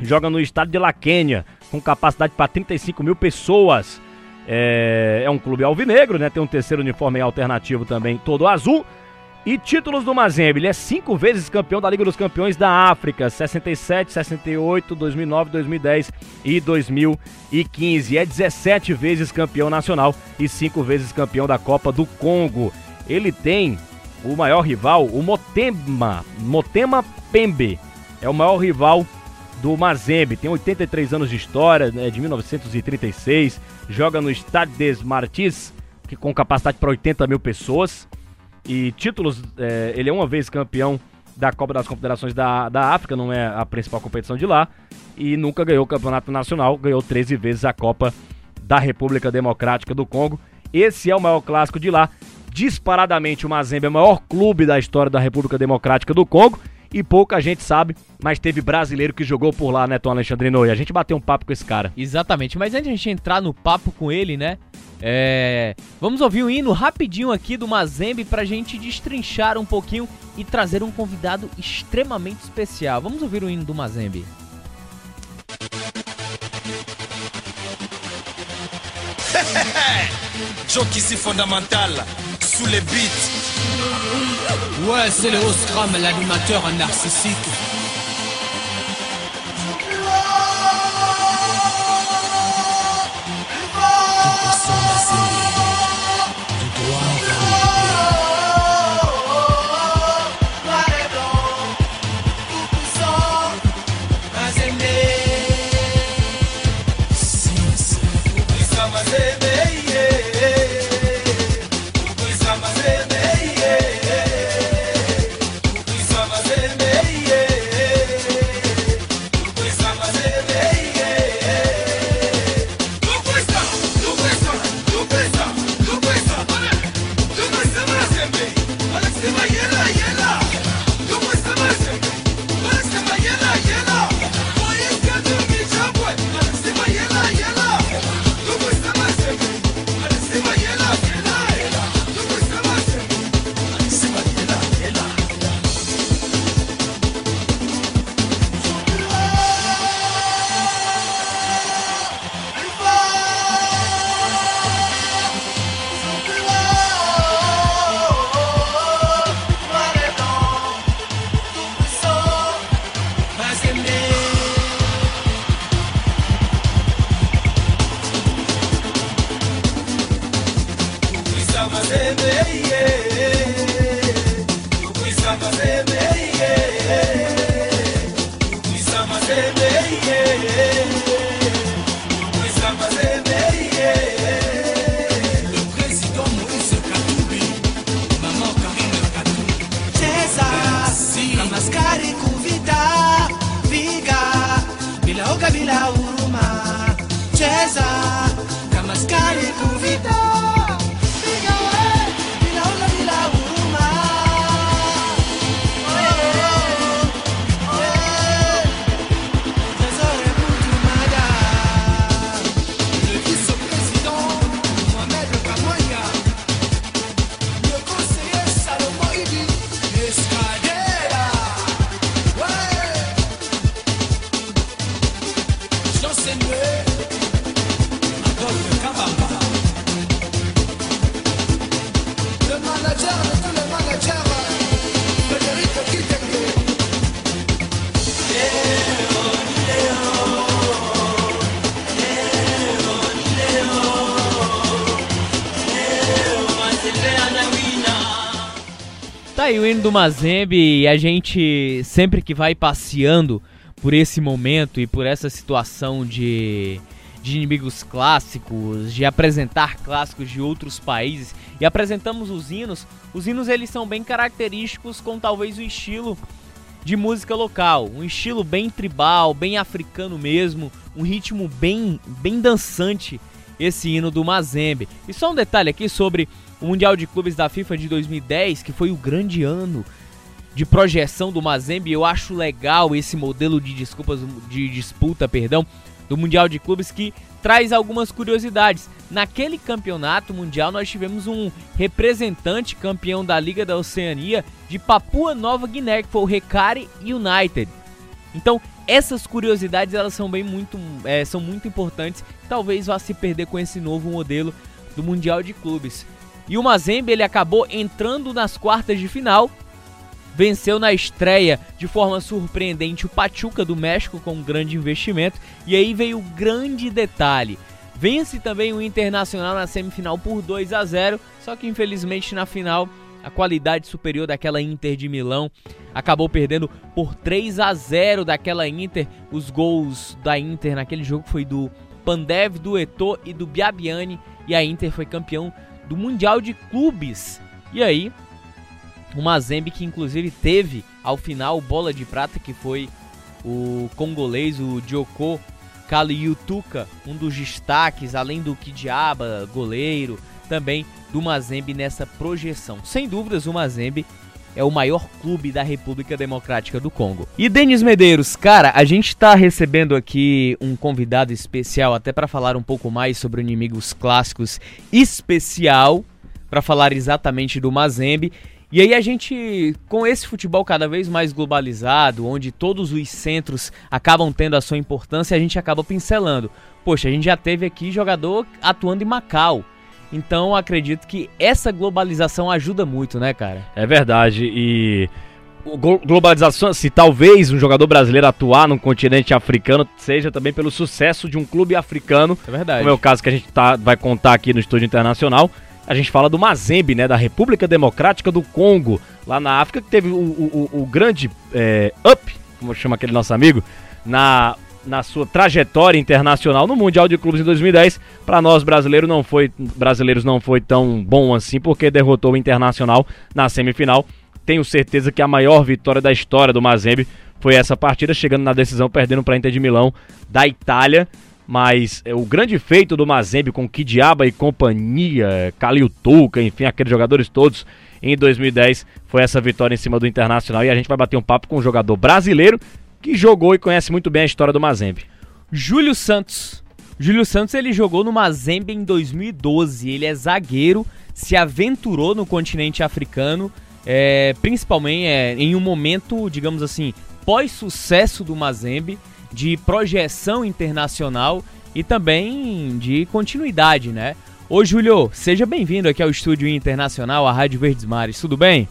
joga no estado de La Quênia, com capacidade para 35 mil pessoas. É, é um clube alvinegro, né? Tem um terceiro uniforme alternativo também, todo azul. E títulos do Mazembe, ele é cinco vezes campeão da Liga dos Campeões da África, 67, 68, 2009, 2010 e 2015. É 17 vezes campeão nacional e cinco vezes campeão da Copa do Congo. Ele tem o maior rival, o Motema, Motema Pembe. É o maior rival do Mazembe, tem 83 anos de história, né, de 1936, joga no Stade des Martis, que com capacidade para 80 mil pessoas, e títulos, é, ele é uma vez campeão da Copa das Confederações da, da África, não é a principal competição de lá, e nunca ganhou o Campeonato Nacional, ganhou 13 vezes a Copa da República Democrática do Congo. Esse é o maior clássico de lá, disparadamente o Mazembe é o maior clube da história da República Democrática do Congo, e pouca gente sabe, mas teve brasileiro que jogou por lá, né, Tom Alexandrino? E a gente bateu um papo com esse cara. Exatamente, mas antes de a gente entrar no papo com ele, né? É... Vamos ouvir um hino rapidinho aqui do Mazembe pra gente destrinchar um pouquinho e trazer um convidado extremamente especial. Vamos ouvir o hino do Mazembe. Joke ici fondamental, sous les beats. Ouais, c'est le Oscram, l'animateur narcissique. Do Mazembe e a gente sempre que vai passeando por esse momento e por essa situação de, de inimigos clássicos, de apresentar clássicos de outros países e apresentamos os hinos, os hinos eles são bem característicos com talvez o estilo de música local, um estilo bem tribal, bem africano mesmo, um ritmo bem bem dançante esse hino do Mazembe. E só um detalhe aqui sobre o Mundial de Clubes da FIFA de 2010, que foi o grande ano de projeção do Mazembe. Eu acho legal esse modelo de desculpas de disputa, perdão, do Mundial de Clubes que traz algumas curiosidades. Naquele campeonato mundial nós tivemos um representante campeão da Liga da Oceania de Papua Nova Guiné, que foi o Recare United. Então, essas curiosidades elas são bem muito é, são muito importantes. Talvez vá se perder com esse novo modelo do Mundial de Clubes. E o Mazembe ele acabou entrando nas quartas de final. Venceu na estreia de forma surpreendente o Pachuca do México com um grande investimento. E aí veio o grande detalhe. Vence também o Internacional na semifinal por 2 a 0, só que infelizmente na final a qualidade superior daquela Inter de Milão acabou perdendo por 3 a 0 daquela Inter. Os gols da Inter naquele jogo foi do Pandev, do Eto'o e do Biabiani e a Inter foi campeão do Mundial de Clubes. E aí, o Mazembe que inclusive teve ao final bola de prata que foi o congolês, o Djoko Kaliutuka, um dos destaques, além do Kidiaba, goleiro, também do Mazembe nessa projeção. Sem dúvidas, o Mazembe é o maior clube da República Democrática do Congo. E Denis Medeiros, cara, a gente está recebendo aqui um convidado especial até para falar um pouco mais sobre inimigos clássicos especial para falar exatamente do Mazembe. E aí a gente, com esse futebol cada vez mais globalizado, onde todos os centros acabam tendo a sua importância, a gente acaba pincelando. Poxa, a gente já teve aqui jogador atuando em Macau, então acredito que essa globalização ajuda muito, né, cara? É verdade. E globalização, se talvez um jogador brasileiro atuar no continente africano, seja também pelo sucesso de um clube africano. É verdade. Como é o caso que a gente tá, vai contar aqui no Estúdio Internacional. A gente fala do Mazembe, né, da República Democrática do Congo, lá na África, que teve o, o, o grande é, up, como chama aquele nosso amigo, na na sua trajetória internacional no Mundial de Clubes em 2010. Para nós brasileiros não foi brasileiros não foi tão bom assim porque derrotou o Internacional na semifinal. Tenho certeza que a maior vitória da história do Mazembe foi essa partida, chegando na decisão perdendo para Inter de Milão da Itália. Mas é, o grande feito do Mazembe com Kidiaba e companhia, Kalil Tuca, enfim, aqueles jogadores todos em 2010 foi essa vitória em cima do Internacional. E a gente vai bater um papo com um jogador brasileiro que jogou e conhece muito bem a história do Mazembe. Júlio Santos. Júlio Santos ele jogou no Mazembe em 2012. Ele é zagueiro, se aventurou no continente africano, é, principalmente é, em um momento, digamos assim, pós-sucesso do Mazembe, de projeção internacional e também de continuidade, né? Ô Júlio, seja bem-vindo aqui ao Estúdio Internacional, a Rádio Verdes Mares, tudo bem?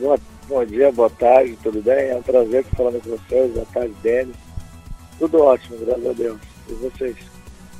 Boa Bom dia, boa tarde, tudo bem? É um prazer estar falando com vocês. Boa tarde, Denis. Tudo ótimo, graças a Deus. E vocês?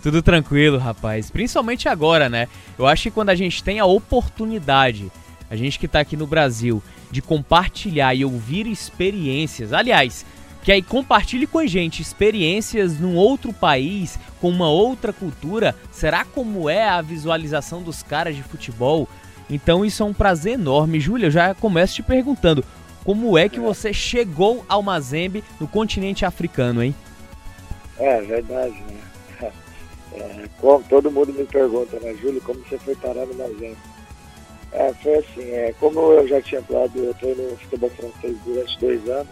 Tudo tranquilo, rapaz. Principalmente agora, né? Eu acho que quando a gente tem a oportunidade, a gente que tá aqui no Brasil, de compartilhar e ouvir experiências. Aliás, que aí compartilhe com a gente experiências num outro país, com uma outra cultura. Será como é a visualização dos caras de futebol? Então isso é um prazer enorme. Júlia, eu já começo te perguntando, como é que você chegou ao Mazembe no continente africano, hein? É, verdade, né? É, como, todo mundo me pergunta, né, Júlio, como você foi parar no Mazembe? É, foi assim, é, como eu já tinha falado, eu estou no futebol francês durante dois anos,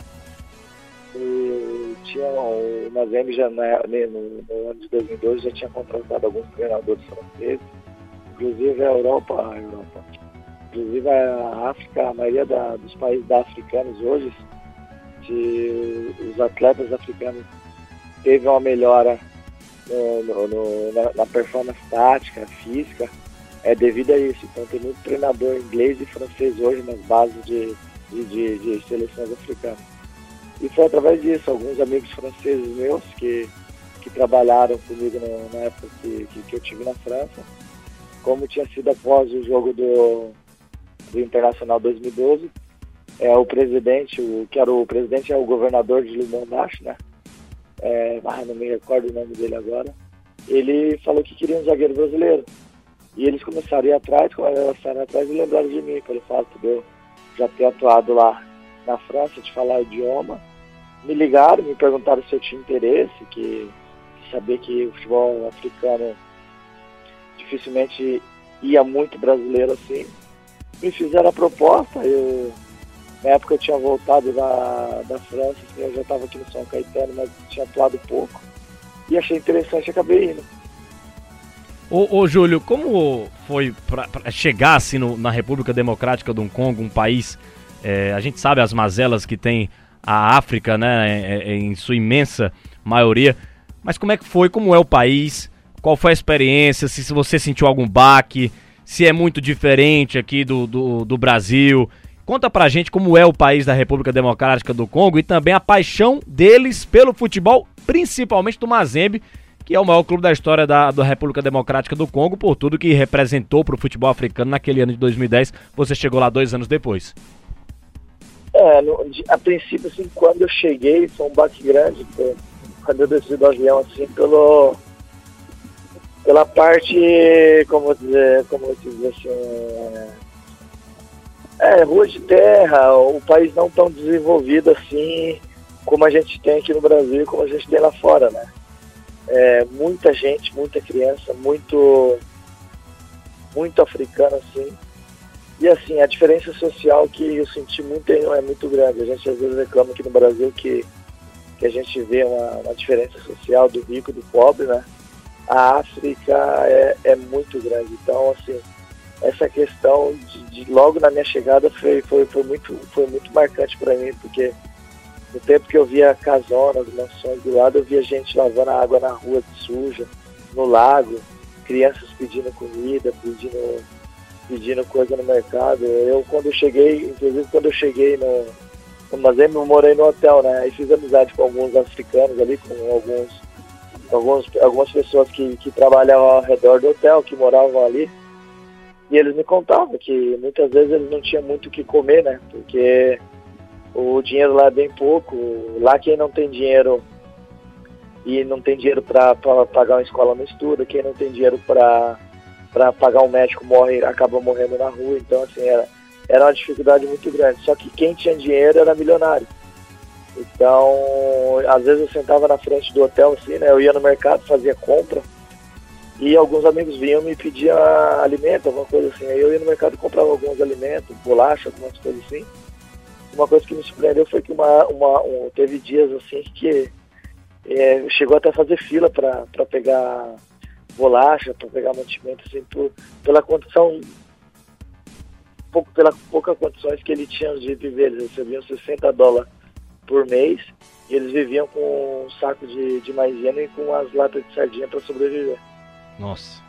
e tinha o Mazembe já na, no, no ano de 2012 já tinha contratado alguns treinadores franceses, inclusive a Europa, a Europa. Inclusive a África, a maioria da, dos países africanos hoje, os atletas africanos teve uma melhora no, no, no, na, na, performance tática, física, é devido a isso. Então tem muito treinador inglês e francês hoje nas bases de, de, de, de seleções africanas. E foi através disso, alguns amigos franceses meus que, que trabalharam comigo no, na época que, que, que eu tive na França, como tinha sido após o jogo do, do Internacional 2012, é o presidente, o, que era o presidente é o governador de Lumondache, né? É, ah, não me recordo o nome dele agora. Ele falou que queria um zagueiro brasileiro. E eles começaram a ir atrás, começaram atrás e lembraram de mim, pelo fato de eu já ter atuado lá na França, de falar idioma. Me ligaram, me perguntaram se eu tinha interesse, que saber que o futebol africano dificilmente ia muito brasileiro assim. Me fizeram a proposta, eu na época eu tinha voltado da, da França, assim, eu já estava aqui no São Caetano, mas tinha atuado pouco. E achei interessante, acabei indo. Ô, ô Júlio, como foi para chegar assim no, na República Democrática do Congo, um país, é, a gente sabe as mazelas que tem a África, né, em, é, em sua imensa maioria, mas como é que foi, como é o país, qual foi a experiência, se, você sentiu algum baque, se é muito diferente aqui do, do, do Brasil, Conta pra gente como é o país da República Democrática do Congo e também a paixão deles pelo futebol, principalmente do Mazembe, que é o maior clube da história da, da República Democrática do Congo, por tudo que representou para o futebol africano naquele ano de 2010. Você chegou lá dois anos depois. É, no, a princípio, assim, quando eu cheguei, foi um baque grande, quando eu desci do avião, assim, pelo, pela parte, como dizer, como dizer assim, é, é, rua de terra, o país não tão desenvolvido assim como a gente tem aqui no Brasil e como a gente tem lá fora, né? É, muita gente, muita criança, muito muito africano assim. E assim, a diferença social que eu senti muito é muito grande. A gente às vezes reclama aqui no Brasil que, que a gente vê uma, uma diferença social do rico e do pobre, né? A África é, é muito grande. Então, assim, essa questão de, de, logo na minha chegada foi, foi, foi muito, foi muito marcante para mim, porque no tempo que eu via casonas, mansões do lado, eu via gente lavando água na rua suja, no lago, crianças pedindo comida, pedindo, pedindo coisa no mercado. Eu quando eu cheguei, inclusive quando eu cheguei no, Mazembe, eu morei no hotel, né? E fiz amizade com alguns africanos ali, com alguns, alguns algumas pessoas que, que trabalhavam ao redor do hotel, que moravam ali. E eles me contavam que muitas vezes eles não tinham muito o que comer, né? Porque o dinheiro lá é bem pouco. Lá quem não tem dinheiro e não tem dinheiro para pagar uma escola não estuda, quem não tem dinheiro para pagar um médico morre, acaba morrendo na rua. Então, assim, era, era uma dificuldade muito grande. Só que quem tinha dinheiro era milionário. Então, às vezes eu sentava na frente do hotel, assim, né? Eu ia no mercado, fazia compra e alguns amigos vinham me pedir alimento, alguma coisa assim. Aí eu ia no mercado e comprava alguns alimentos, bolacha, algumas coisas assim. Uma coisa que me surpreendeu foi que uma, uma um, teve dias assim que é, chegou até a fazer fila para pegar bolacha, para pegar mantimento, assim, por, pela condição, pouco, pela pouca condições que ele tinha de viver. Eles recebiam 60 dólares por mês e eles viviam com um saco de, de maisena e com as latas de sardinha para sobreviver. Nossa.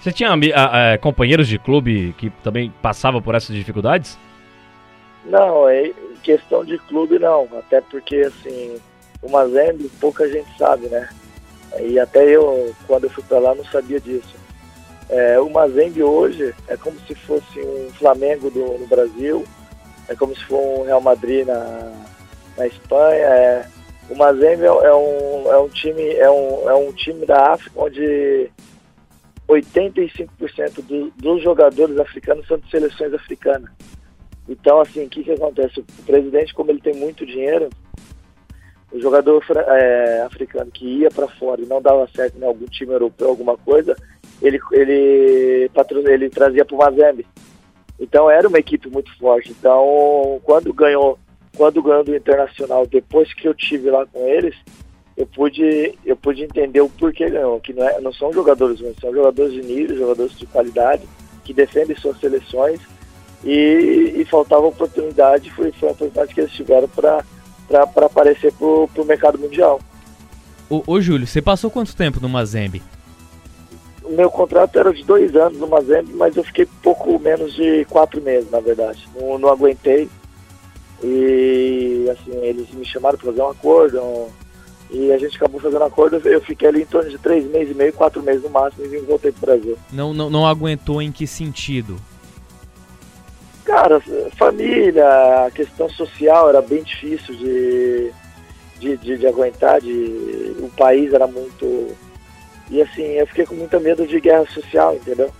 Você tinha é, companheiros de clube que também passavam por essas dificuldades? Não, é questão de clube não. Até porque, assim, o Mazembe pouca gente sabe, né? E até eu, quando eu fui para lá, não sabia disso. É, o Mazembe hoje é como se fosse um Flamengo do, no Brasil, é como se fosse um Real Madrid na, na Espanha. É, o Mazembe é, é, um, é um time é um, é um time da África onde 85% do, dos jogadores africanos são de seleções africanas. Então, assim, o que, que acontece? O presidente, como ele tem muito dinheiro, o jogador é, africano que ia para fora e não dava certo em algum time europeu, alguma coisa, ele, ele, ele trazia para o Mazembe. Então era uma equipe muito forte. Então, quando ganhou, quando ganhou do Internacional, depois que eu tive lá com eles, eu pude, eu pude entender o porquê ganhou, que não, é, não são jogadores ruins, são jogadores de nível, jogadores de qualidade, que defendem suas seleções e, e faltava oportunidade, foi, foi a oportunidade que eles tiveram para aparecer para o mercado mundial. Ô, ô, Júlio, você passou quanto tempo no Mazembe? O meu contrato era de dois anos no Mazembe, mas eu fiquei pouco menos de quatro meses, na verdade. Não, não aguentei. E assim, eles me chamaram para fazer um acordo, um, e a gente acabou fazendo acordo, eu fiquei ali em torno de três meses e meio, quatro meses no máximo, e voltei pro Brasil. Não, não, não aguentou em que sentido? Cara, família, a questão social era bem difícil de, de, de, de aguentar, de, o país era muito. E assim, eu fiquei com muita medo de guerra social, entendeu?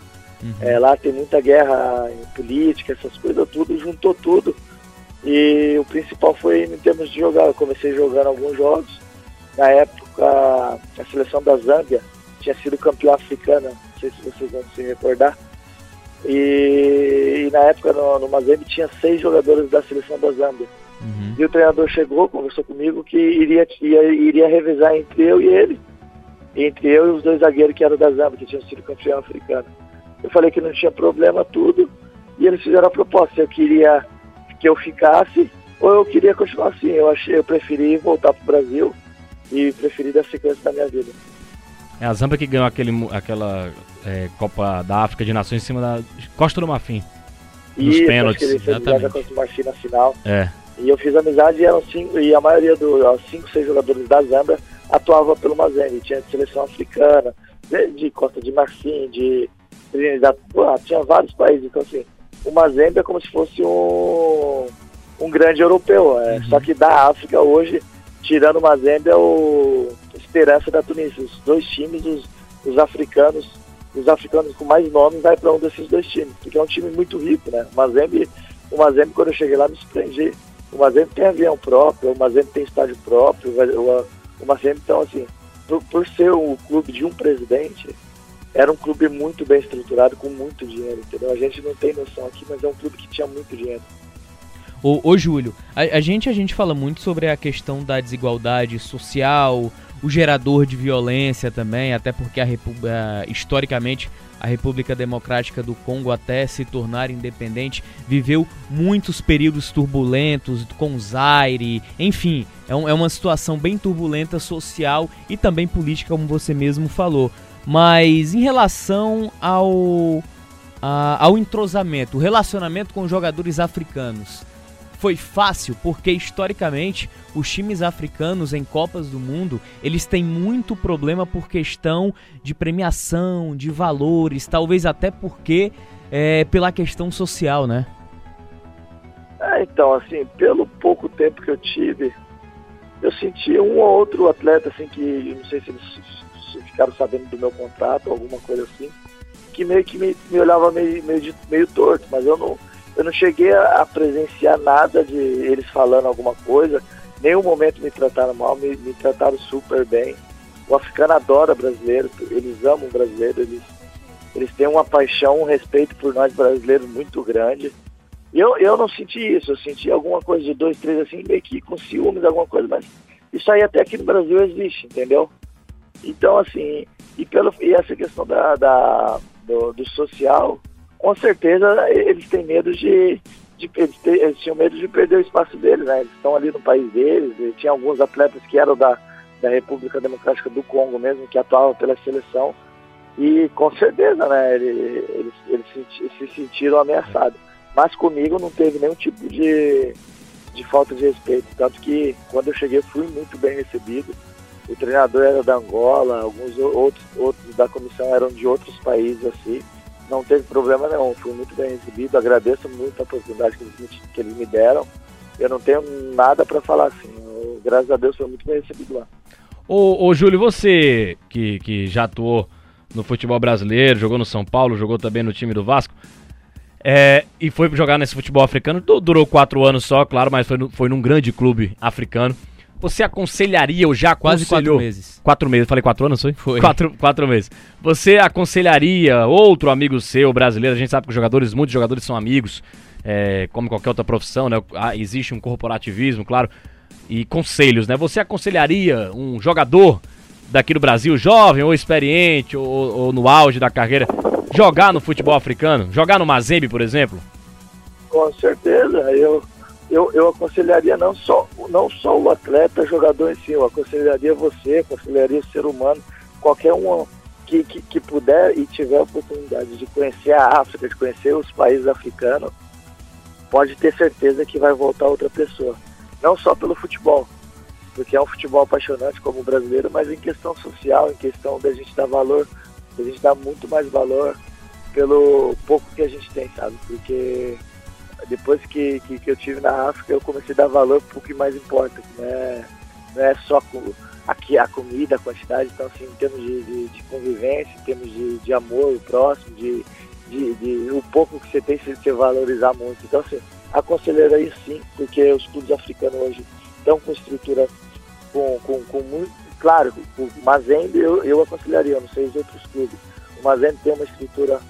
É, lá tem muita guerra política, essas coisas tudo, juntou tudo. E o principal foi em termos de jogar. Eu comecei jogando alguns jogos. Na época, a seleção da Zâmbia tinha sido campeã africana, não sei se vocês vão se recordar. E, e na época no, no Mazembe tinha seis jogadores da seleção da Zâmbia. E o treinador chegou, conversou comigo que iria, ia, iria revezar entre eu e ele. Entre eu e os dois zagueiros que eram da Zâmbia, que tinham sido campeão africano. Eu falei que não tinha problema tudo. E eles fizeram a proposta. Eu queria que eu ficasse ou eu queria continuar assim. Eu achei, eu preferi voltar pro Brasil e preferi dar sequência da minha vida. É a Zâmbia que ganhou aquele, aquela é, Copa da África de Nações em cima da Costa do Marfim. Nos Isso, pênaltis, acho que ele fez amizade exatamente. contra o Marfim na final. É. E eu fiz amizade e eram cinco, e a maioria dos os cinco, seis jogadores da Zâmbia atuava pelo Mazembe. Tinha de seleção africana, de, de Costa de Marfim, de Trinidad, pô, tinha vários países. Então assim, o Mazembe é como se fosse um, um grande europeu. É, Só que da África hoje, tirando o Mazembe, é o Esperança da Tunísia. Os dois times, os, os africanos, os africanos com mais nomes vai para um desses dois times, porque é um time muito rico, né? O Mazembe, o Mazembe quando eu cheguei lá me surpreendi. O Mazembe tem avião próprio, o Mazembe tem estádio próprio, o, o Mazembe então assim, por, por ser o clube de um presidente, era um clube muito bem estruturado, com muito dinheiro, entendeu? A gente não tem noção aqui, mas é um clube que tinha muito dinheiro. Ô, ô Júlio, a, a gente a gente fala muito sobre a questão da desigualdade social, o gerador de violência também, até porque a historicamente a República Democrática do Congo até se tornar independente viveu muitos períodos turbulentos com Zaire, enfim, é, um- é uma situação bem turbulenta social e também política, como você mesmo falou. Mas em relação ao a- ao entrosamento, o relacionamento com os jogadores africanos. Foi fácil porque historicamente os times africanos em Copas do Mundo, eles têm muito problema por questão de premiação, de valores, talvez até porque é, pela questão social, né? É, então, assim, pelo pouco tempo que eu tive, eu senti um ou outro atleta, assim, que não sei se eles ficaram sabendo do meu contrato, alguma coisa assim, que meio que me, me olhava meio, meio, meio torto, mas eu não, eu não cheguei a, a presenciar nada de eles falando alguma coisa, nenhum momento me trataram mal, me, me trataram super bem. O africano adora brasileiro, eles amam brasileiro, eles, eles têm uma paixão, um respeito por nós brasileiros muito grande. Eu, eu não senti isso, eu senti alguma coisa de dois, três assim, meio que com ciúmes, alguma coisa, mas isso aí até aqui no Brasil existe, entendeu? Então, assim, e, pelo, e essa questão da, da- do, do social, com certeza eles têm medo de. de eles, eles tinham medo de perder o espaço deles, né? Eles estão ali no país deles, e tinha alguns atletas que eram da, da República Democrática do Congo mesmo, que atuavam pela seleção, e com certeza, né, ele- eles, eles senti- se sentiram ameaçados. Mas comigo não teve nenhum tipo de, de falta de respeito. Tanto que quando eu cheguei fui muito bem recebido. O treinador era da Angola, alguns outros, outros da comissão eram de outros países assim. Não teve problema nenhum, fui muito bem recebido. Agradeço muito a oportunidade que eles me, que eles me deram. Eu não tenho nada para falar assim. Eu, graças a Deus fui muito bem recebido lá. Ô, ô Júlio, você que, que já atuou no futebol brasileiro, jogou no São Paulo, jogou também no time do Vasco, é, e foi jogar nesse futebol africano, du- durou quatro anos só, claro, mas foi, foi num grande clube africano. Você aconselharia ou já Quase aconselhou... quatro meses. Quatro meses, falei quatro anos, foi? Foi. Quatro, quatro meses. Você aconselharia outro amigo seu, brasileiro, a gente sabe que os jogadores, muitos jogadores são amigos, é, como qualquer outra profissão, né? Ah, existe um corporativismo, claro, e conselhos, né? Você aconselharia um jogador daqui do Brasil, jovem ou experiente, ou, ou no auge da carreira, jogar no futebol africano? Jogar no Mazembe, por exemplo? Com certeza, eu, eu, eu aconselharia não só, não só o atleta, jogador em si, eu aconselharia você, aconselharia o ser humano, qualquer um que, que, que puder e tiver a oportunidade de conhecer a África, de conhecer os países africanos, pode ter certeza que vai voltar outra pessoa. Não só pelo futebol, porque é um futebol apaixonante como o brasileiro, mas em questão social, em questão da gente dar valor, da gente dar muito mais valor pelo pouco que a gente tem, sabe? Porque depois que, que, que eu tive na África, eu comecei a dar valor pro que mais importa, que não é, não é só co- aqui a comida, a quantidade, então assim, em termos de, de, de convivência, em termos de, de amor o próximo, de, de, de o pouco que você tem, você, valorizar muito. Então assim, aconselharia sim, porque os clubes africanos hoje estão com estrutura com, com, com muito. Claro, o Mazembe eu, eu aconselharia, eu não sei os outros clubes. O Mazembe tem uma estrutura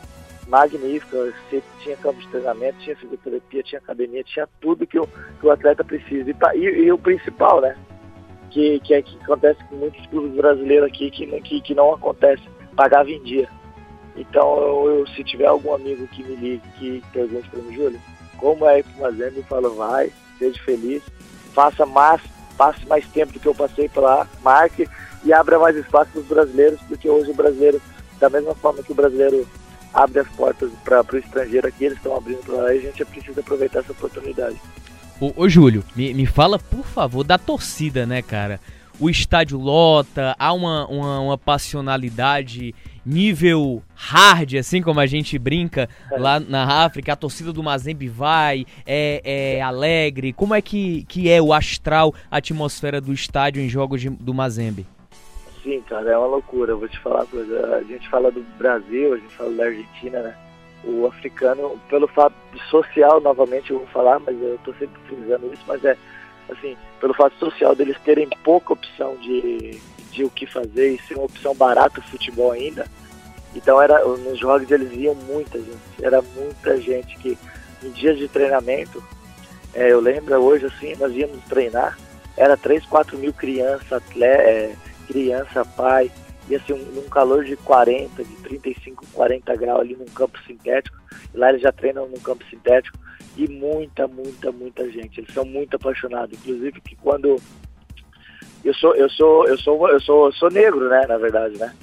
magnífica, tinha campo de treinamento, tinha fisioterapia, tinha academia, tinha tudo que o, que o atleta precisa. E, tá- e, e o principal, né? Que, que, é, que acontece com muitos clubes brasileiros aqui, que, que, que não acontece, pagava em dia. Então, eu, eu- se tiver algum amigo que me ligue, que pergunte para mim, Júlio, como é ir pro Mazembe, eu falo, vai, seja feliz, faça mais, passe mais tempo do que eu passei lá, marque e abra mais espaço para os brasileiros, porque hoje o brasileiro, da mesma forma que o brasileiro abre as portas para o estrangeiro aqui, eles estão abrindo para lá e a gente precisa aproveitar essa oportunidade. Ô, ô Júlio, me, me fala, por favor, da torcida, né, cara? O estádio lota, há uma, uma, uma passionalidade nível hard, assim como a gente brinca lá na África. A torcida do Mazembe vai, é, é alegre. Como é que, que é o astral, a atmosfera do estádio em jogos de- do Mazembe? Sim, cara, é uma loucura. Eu vou te falar uma coisa. A gente fala do Brasil, a gente fala da Argentina, né? O africano, pelo fato social, novamente eu vou falar, mas eu tô sempre frisando isso, mas é assim, pelo fato social deles terem pouca opção de, de o que fazer e ser uma opção barata o futebol ainda. Então era nos jogos eles iam muita gente, era muita gente que em dias de treinamento, é, eu lembro hoje assim, nós íamos treinar, era 3, 4 mil crianças, atleta, criança, pai, e assim, um, calor de 40, de 35, 40 graus ali num campo sintético, e lá eles já treinam num campo sintético, e muita, muita, muita gente, eles são muito apaixonados, inclusive que quando eu sou, eu sou, eu sou, eu sou, eu sou negro, né, na verdade, né,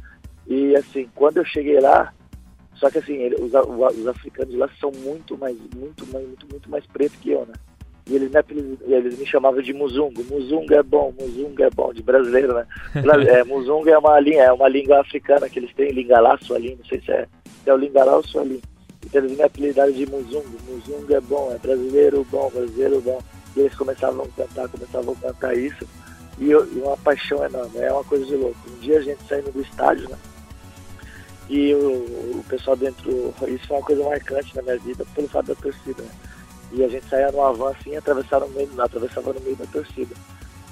e assim, quando eu cheguei lá, só que assim, ele- os, os africanos lá são muito mais, muito mais, muito, muito mais pretos que eu, né, e eles me, apeliz- eles me chamavam de Muzungo. Muzungo é bom, Muzungo é bom, de brasileiro, né? É, Muzungo é uma, língua, é uma língua africana que eles têm, Lingalá, Sualim, não sei se é, se é o Lingalá ou Sualim. Então eles me apelidaram de Muzungo. Muzungo é bom, é brasileiro bom, brasileiro bom. E eles começavam a cantar, começavam a cantar isso. E, eu- e uma paixão enorme, é uma coisa de louco. Um dia a gente saindo do estádio, né? E o, o pessoal dentro, isso foi uma coisa marcante na minha vida, pelo fato da torcida, né? E a gente saía numa van assim, atravessava no meio, atravessava no meio da torcida.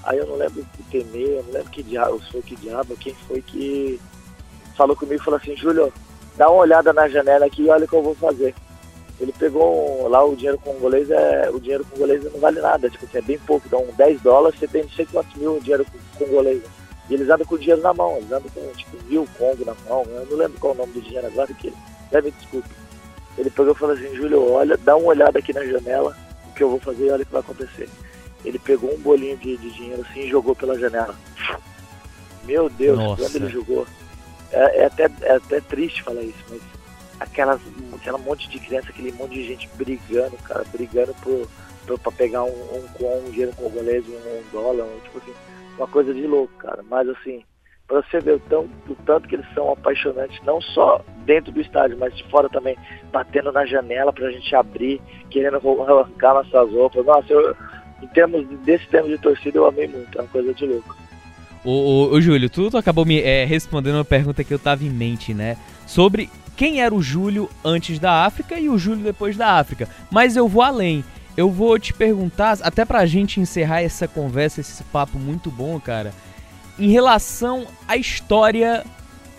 Aí eu não lembro o Temer, eu não lembro que diabo, foi que diabo, quem foi que falou comigo e falou assim, Júlio, dá uma olhada na janela aqui e olha o que eu vou fazer. Ele pegou um- lá o dinheiro congolês, é, o dinheiro congolês não vale nada, tipo assim, é bem pouco, dá um 10 dólares, você tem não sei quantos mil dinheiro congolês. E eles andam com o dinheiro na mão, eles andam com tipo mil congo na mão, eu não lembro qual é o nome do dinheiro agora, que deve me desculpe. Ele pegou e falou assim, Júlio, olha, dá uma olhada aqui na janela, o que eu vou fazer e olha o que vai acontecer. Ele pegou um bolinho de, de dinheiro assim e jogou pela janela. Meu Deus, Nossa. quando ele jogou. É, é até, é até triste falar isso, mas aquelas, aquela monte de criança, aquele monte de gente brigando, cara, brigando por, por, pra pegar um, um, com um dinheiro congolês, um, um dólar, um, tipo assim, uma coisa de louco, cara. Mas assim, pra você ver o, tão, o tanto que eles são apaixonantes, não só dentro do estádio, mas de fora também, batendo na janela pra gente abrir, querendo arrancar nossas roupas. Nossa, eu, em termos de- desse termo de torcida, eu amei muito, é uma coisa de louco. Ô, Júlio, tu, tu acabou me é, respondendo uma pergunta que eu tava em mente, né? Sobre quem era o Júlio antes da África e o Júlio depois da África. Mas eu vou além. Eu vou te perguntar, até pra gente encerrar essa conversa, esse papo muito bom, cara, em relação à história,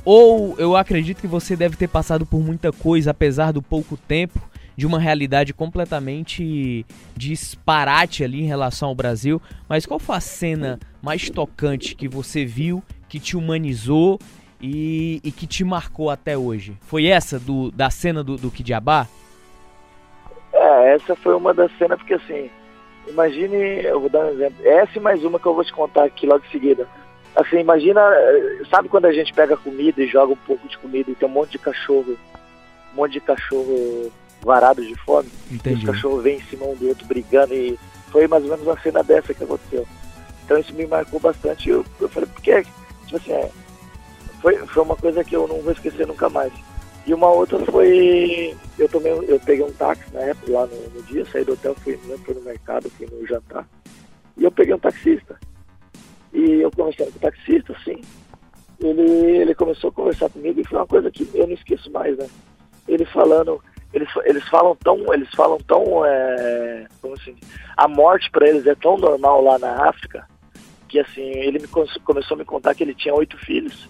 ou eu acredito que você deve ter passado por muita coisa, apesar do pouco tempo, de uma realidade completamente disparate ali em relação ao Brasil. Mas qual foi a cena mais tocante que você viu, que te humanizou e, e que te marcou até hoje? Foi essa do, da cena do, do Kidiabá? É, essa foi uma das cenas, porque assim, imagine, eu vou dar um exemplo, essa e mais uma que eu vou te contar aqui logo em seguida. Assim, imagina, eh, sabe quando a gente pega comida e joga um pouco de comida e tem um monte de cachorro, um monte de cachorro varado de fome? Entendi. Os cachorros vêm em cima um do outro brigando e foi mais ou menos uma cena dessa que aconteceu. Então isso me marcou bastante. Eu, eu falei, porque, tipo assim, é, foi, foi uma coisa que eu não vou esquecer nunca mais. E uma outra foi. Eu tomei, eu peguei um táxi na época lá no, no dia, saí do hotel, fui, fui no mercado, fui no jantar. E eu peguei um taxista. E eu conversando com o taxista, assim, ele, ele começou a conversar comigo e foi uma coisa que eu não esqueço mais, né? Ele falando, eles, eles falam tão, eles falam tão, é, como assim, a morte para eles é tão normal lá na África que assim ele me com- começou a me contar que ele tinha oito filhos,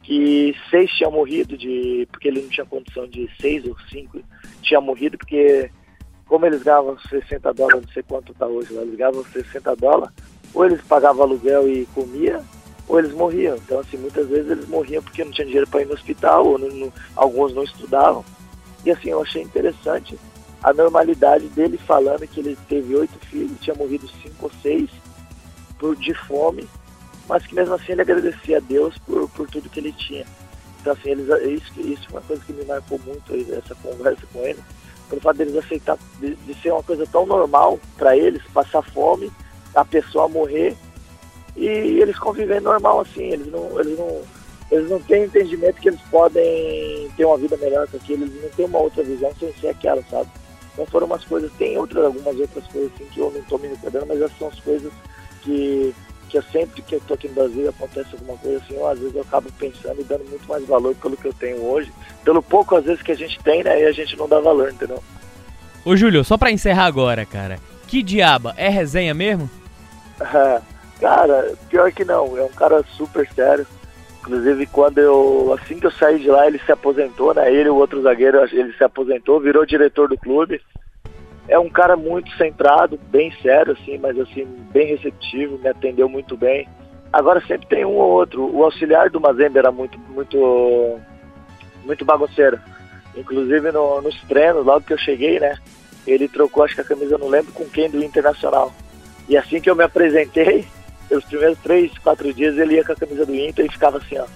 que seis tinham morrido de, porque ele não tinha condição de seis ou cinco tinha morrido porque como eles ganhavam 60 dólares, não sei quanto tá hoje lá, eles ganhavam 60 dólares, ou eles pagavam aluguel e comia, ou eles morriam. Então, assim, muitas vezes eles morriam porque não tinha dinheiro para ir no hospital, ou não- não- alguns não estudavam. E assim, eu achei interessante a normalidade dele falando que ele teve oito filhos, tinha morrido cinco ou seis por, de fome, mas que mesmo assim ele agradecia a Deus por, por tudo que ele tinha. Então, assim, eles, isso, isso é uma coisa que me marcou muito, essa conversa com ele, pelo fato deles aceitar, de, de ser uma coisa tão normal para eles, passar fome, a pessoa morrer, e eles conviver normal assim, eles não, eles não, eles não têm entendimento que eles podem ter uma vida melhor que aquilo, eles não têm uma outra visão sem ser aquela, sabe? Então foram umas coisas, tem outras, algumas outras coisas assim que eu não estou me recordando, mas essas são as coisas que, que eu sempre que eu tô aqui no Brasil acontece alguma coisa assim, eu, às vezes eu acabo pensando e dando muito mais valor pelo que eu tenho hoje, pelo pouco às vezes que a gente tem, né? E a gente não dá valor, entendeu? Ô, Júlio, só pra encerrar agora, cara. Que diaba? É resenha mesmo? É, cara, pior que não, é um cara super sério. Inclusive, quando eu, assim que eu saí de lá, ele se aposentou, né? Ele o outro zagueiro, ele se aposentou, virou diretor do clube. É um cara muito centrado, bem sério, assim, mas assim, bem receptivo, me atendeu muito bem. Agora sempre tem um ou outro. O auxiliar do Mazembe era muito, muito, muito bagunceiro. Inclusive no, nos treinos, logo que eu cheguei, né? Ele trocou, acho que a camisa, eu não lembro com quem, do Internacional. E assim que eu me apresentei, os primeiros três, quatro dias ele ia com a camisa do Inter e ficava assim, ó.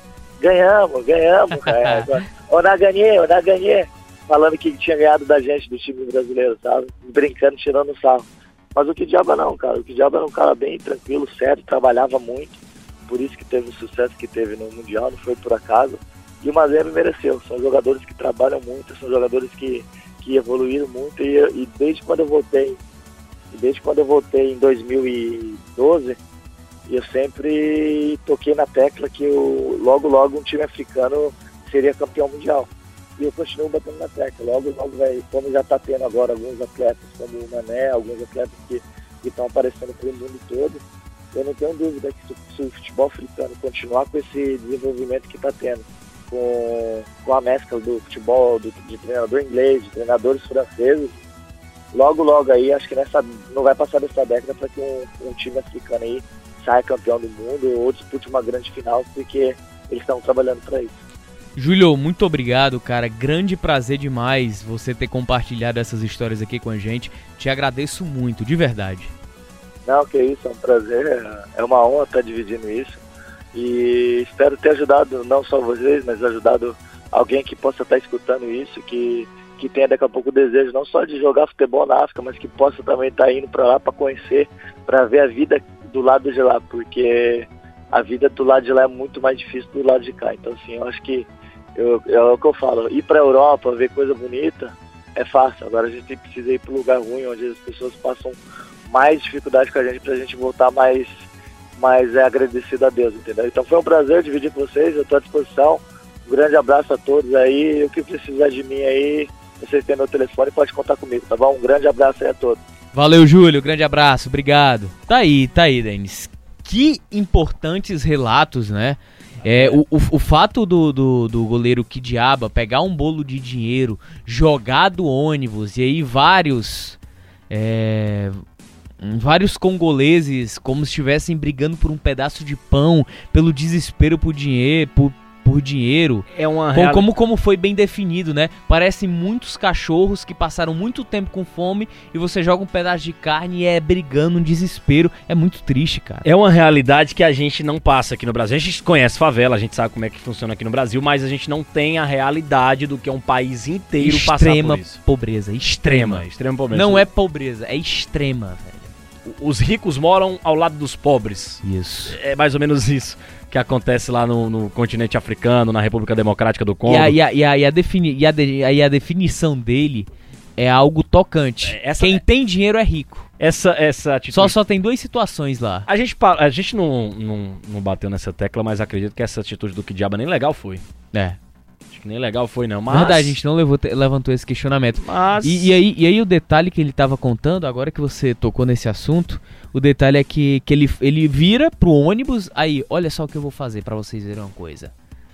Ganhamos, ganhamos, cara. Ona ganhei, ona ganhei. Falando que tinha ganhado da gente, do time brasileiro, sabe? Brincando, tirando sarro. Mas o que diabo não, cara. O que diabo era um cara bem tranquilo, sério, trabalhava muito. Por isso que teve o sucesso que teve no Mundial, não foi por acaso. E o Mazembe mereceu. São jogadores que trabalham muito, são jogadores que, que evoluíram muito. E, e desde quando eu voltei, desde quando eu voltei em 2012, eu sempre toquei na tecla que o, logo, logo um time africano seria campeão mundial. E eu continuo batendo na tecla. Logo, logo, vai, como já está tendo agora alguns atletas, como o Mané, alguns atletas que estão aparecendo pelo mundo todo, eu não tenho dúvida que se, se o futebol africano continuar com esse desenvolvimento que está tendo, com, com a mescla do futebol, do, de treinador inglês, de treinadores franceses, logo, logo aí, acho que nessa, não vai passar dessa década para que um, um time africano aí saia campeão do mundo ou dispute uma grande final, porque eles estão trabalhando para isso. Júlio, muito obrigado, cara. Grande prazer demais você ter compartilhado essas histórias aqui com a gente. Te agradeço muito, de verdade. Não, que isso, é um prazer, é uma honra estar dividindo isso. E espero ter ajudado não só vocês, mas ajudado alguém que possa estar escutando isso, que, que tenha daqui a pouco o desejo não só de jogar futebol na África, mas que possa também estar indo para lá para conhecer, para ver a vida do lado de lá, porque a vida do lado de lá é muito mais difícil do lado de cá. Então, assim, eu acho que eu, é o que eu falo, ir para a Europa, ver coisa bonita, é fácil. Agora a gente precisa ir para um lugar ruim, onde as pessoas passam mais dificuldade com a gente, para a gente voltar mais, mais é, agradecido a Deus, entendeu? Então foi um prazer dividir com vocês, eu estou à disposição. Um grande abraço a todos aí, o que precisar de mim aí, vocês têm meu telefone, pode contar comigo, tá bom? Um grande abraço aí a todos. Valeu, Júlio. Grande abraço. Obrigado. Tá aí, tá aí, Denis. Que importantes relatos, né? É, o, o, o fato do, do, do goleiro Kidiaba pegar um bolo de dinheiro, jogar do ônibus e aí vários. É, vários congoleses como se estivessem brigando por um pedaço de pão, pelo desespero por dinheiro, por, por dinheiro. É uma como, como, como foi bem definido, né? Parecem muitos cachorros que passaram muito tempo com fome e você joga um pedaço de carne e é brigando, um desespero. É muito triste, cara. É uma realidade que a gente não passa aqui no Brasil. A gente conhece favela, a gente sabe como é que funciona aqui no Brasil, mas a gente não tem a realidade do que é um país inteiro passar extrema por isso. pobreza, extrema. Extrema, extrema pobreza. Não é pobreza, é extrema, velho. Os ricos moram ao lado dos pobres. Isso. É mais ou menos isso. Que acontece lá no, no continente africano, na República Democrática do Congo. E a, e, a, e, a, e, a defini, e, a de, e a definição dele é algo tocante. É, essa- Quem tem dinheiro é rico. Essa, essa atitude. Só, só tem duas situações lá. A gente, a gente não, não, não bateu nessa tecla, mas acredito que essa atitude do que diabo nem legal foi. É. Acho que nem legal foi, não. Mas, Verdade, a gente não levou, levantou esse questionamento. Mas. E, e aí, e aí o detalhe que ele tava contando, agora que você tocou nesse assunto, o detalhe é que, que ele, ele vira pro ônibus, aí, olha só o que eu vou fazer pra vocês verem uma coisa.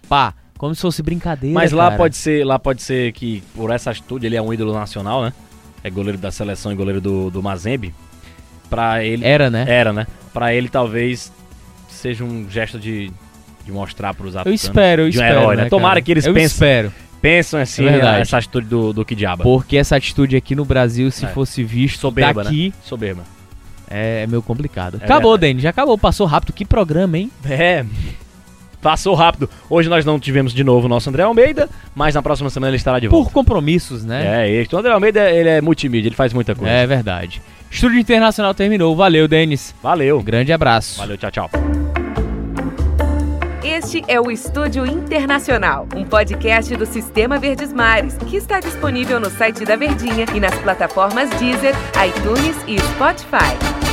Pá, como se fosse brincadeira, Mas lá cara. pode ser, lá pode ser que por essa atitude ele é um ídolo nacional, né? É goleiro da seleção e goleiro do, do Mazembe. Pra ele Era, né? Era, né? Pra ele talvez seja um gesto de, de mostrar pros Eu africanos espero, eu de um espero, herói, né? né, Tomara que eles Eu pensem, espero. pensam assim É essa atitude do, do Kidiaba. Porque essa atitude aqui no Brasil, se É. fosse visto Soberba, daqui, né? Soberba. é, é meio complicado. É acabou. Dani, já acabou, passou rápido. Que programa, hein? É. Passou rápido. Hoje nós não tivemos de novo o nosso André Almeida, mas na próxima semana ele estará de volta. Por compromissos, né? É, este. O André Almeida, ele é multimídia, ele faz muita coisa. É verdade. Estúdio Internacional terminou. Valeu, Denis. Valeu. Um grande abraço. Valeu, tchau, tchau. Este é o Estúdio Internacional, um podcast do Sistema Verdes Mares, que está disponível no site da Verdinha e nas plataformas Deezer, iTunes e Spotify.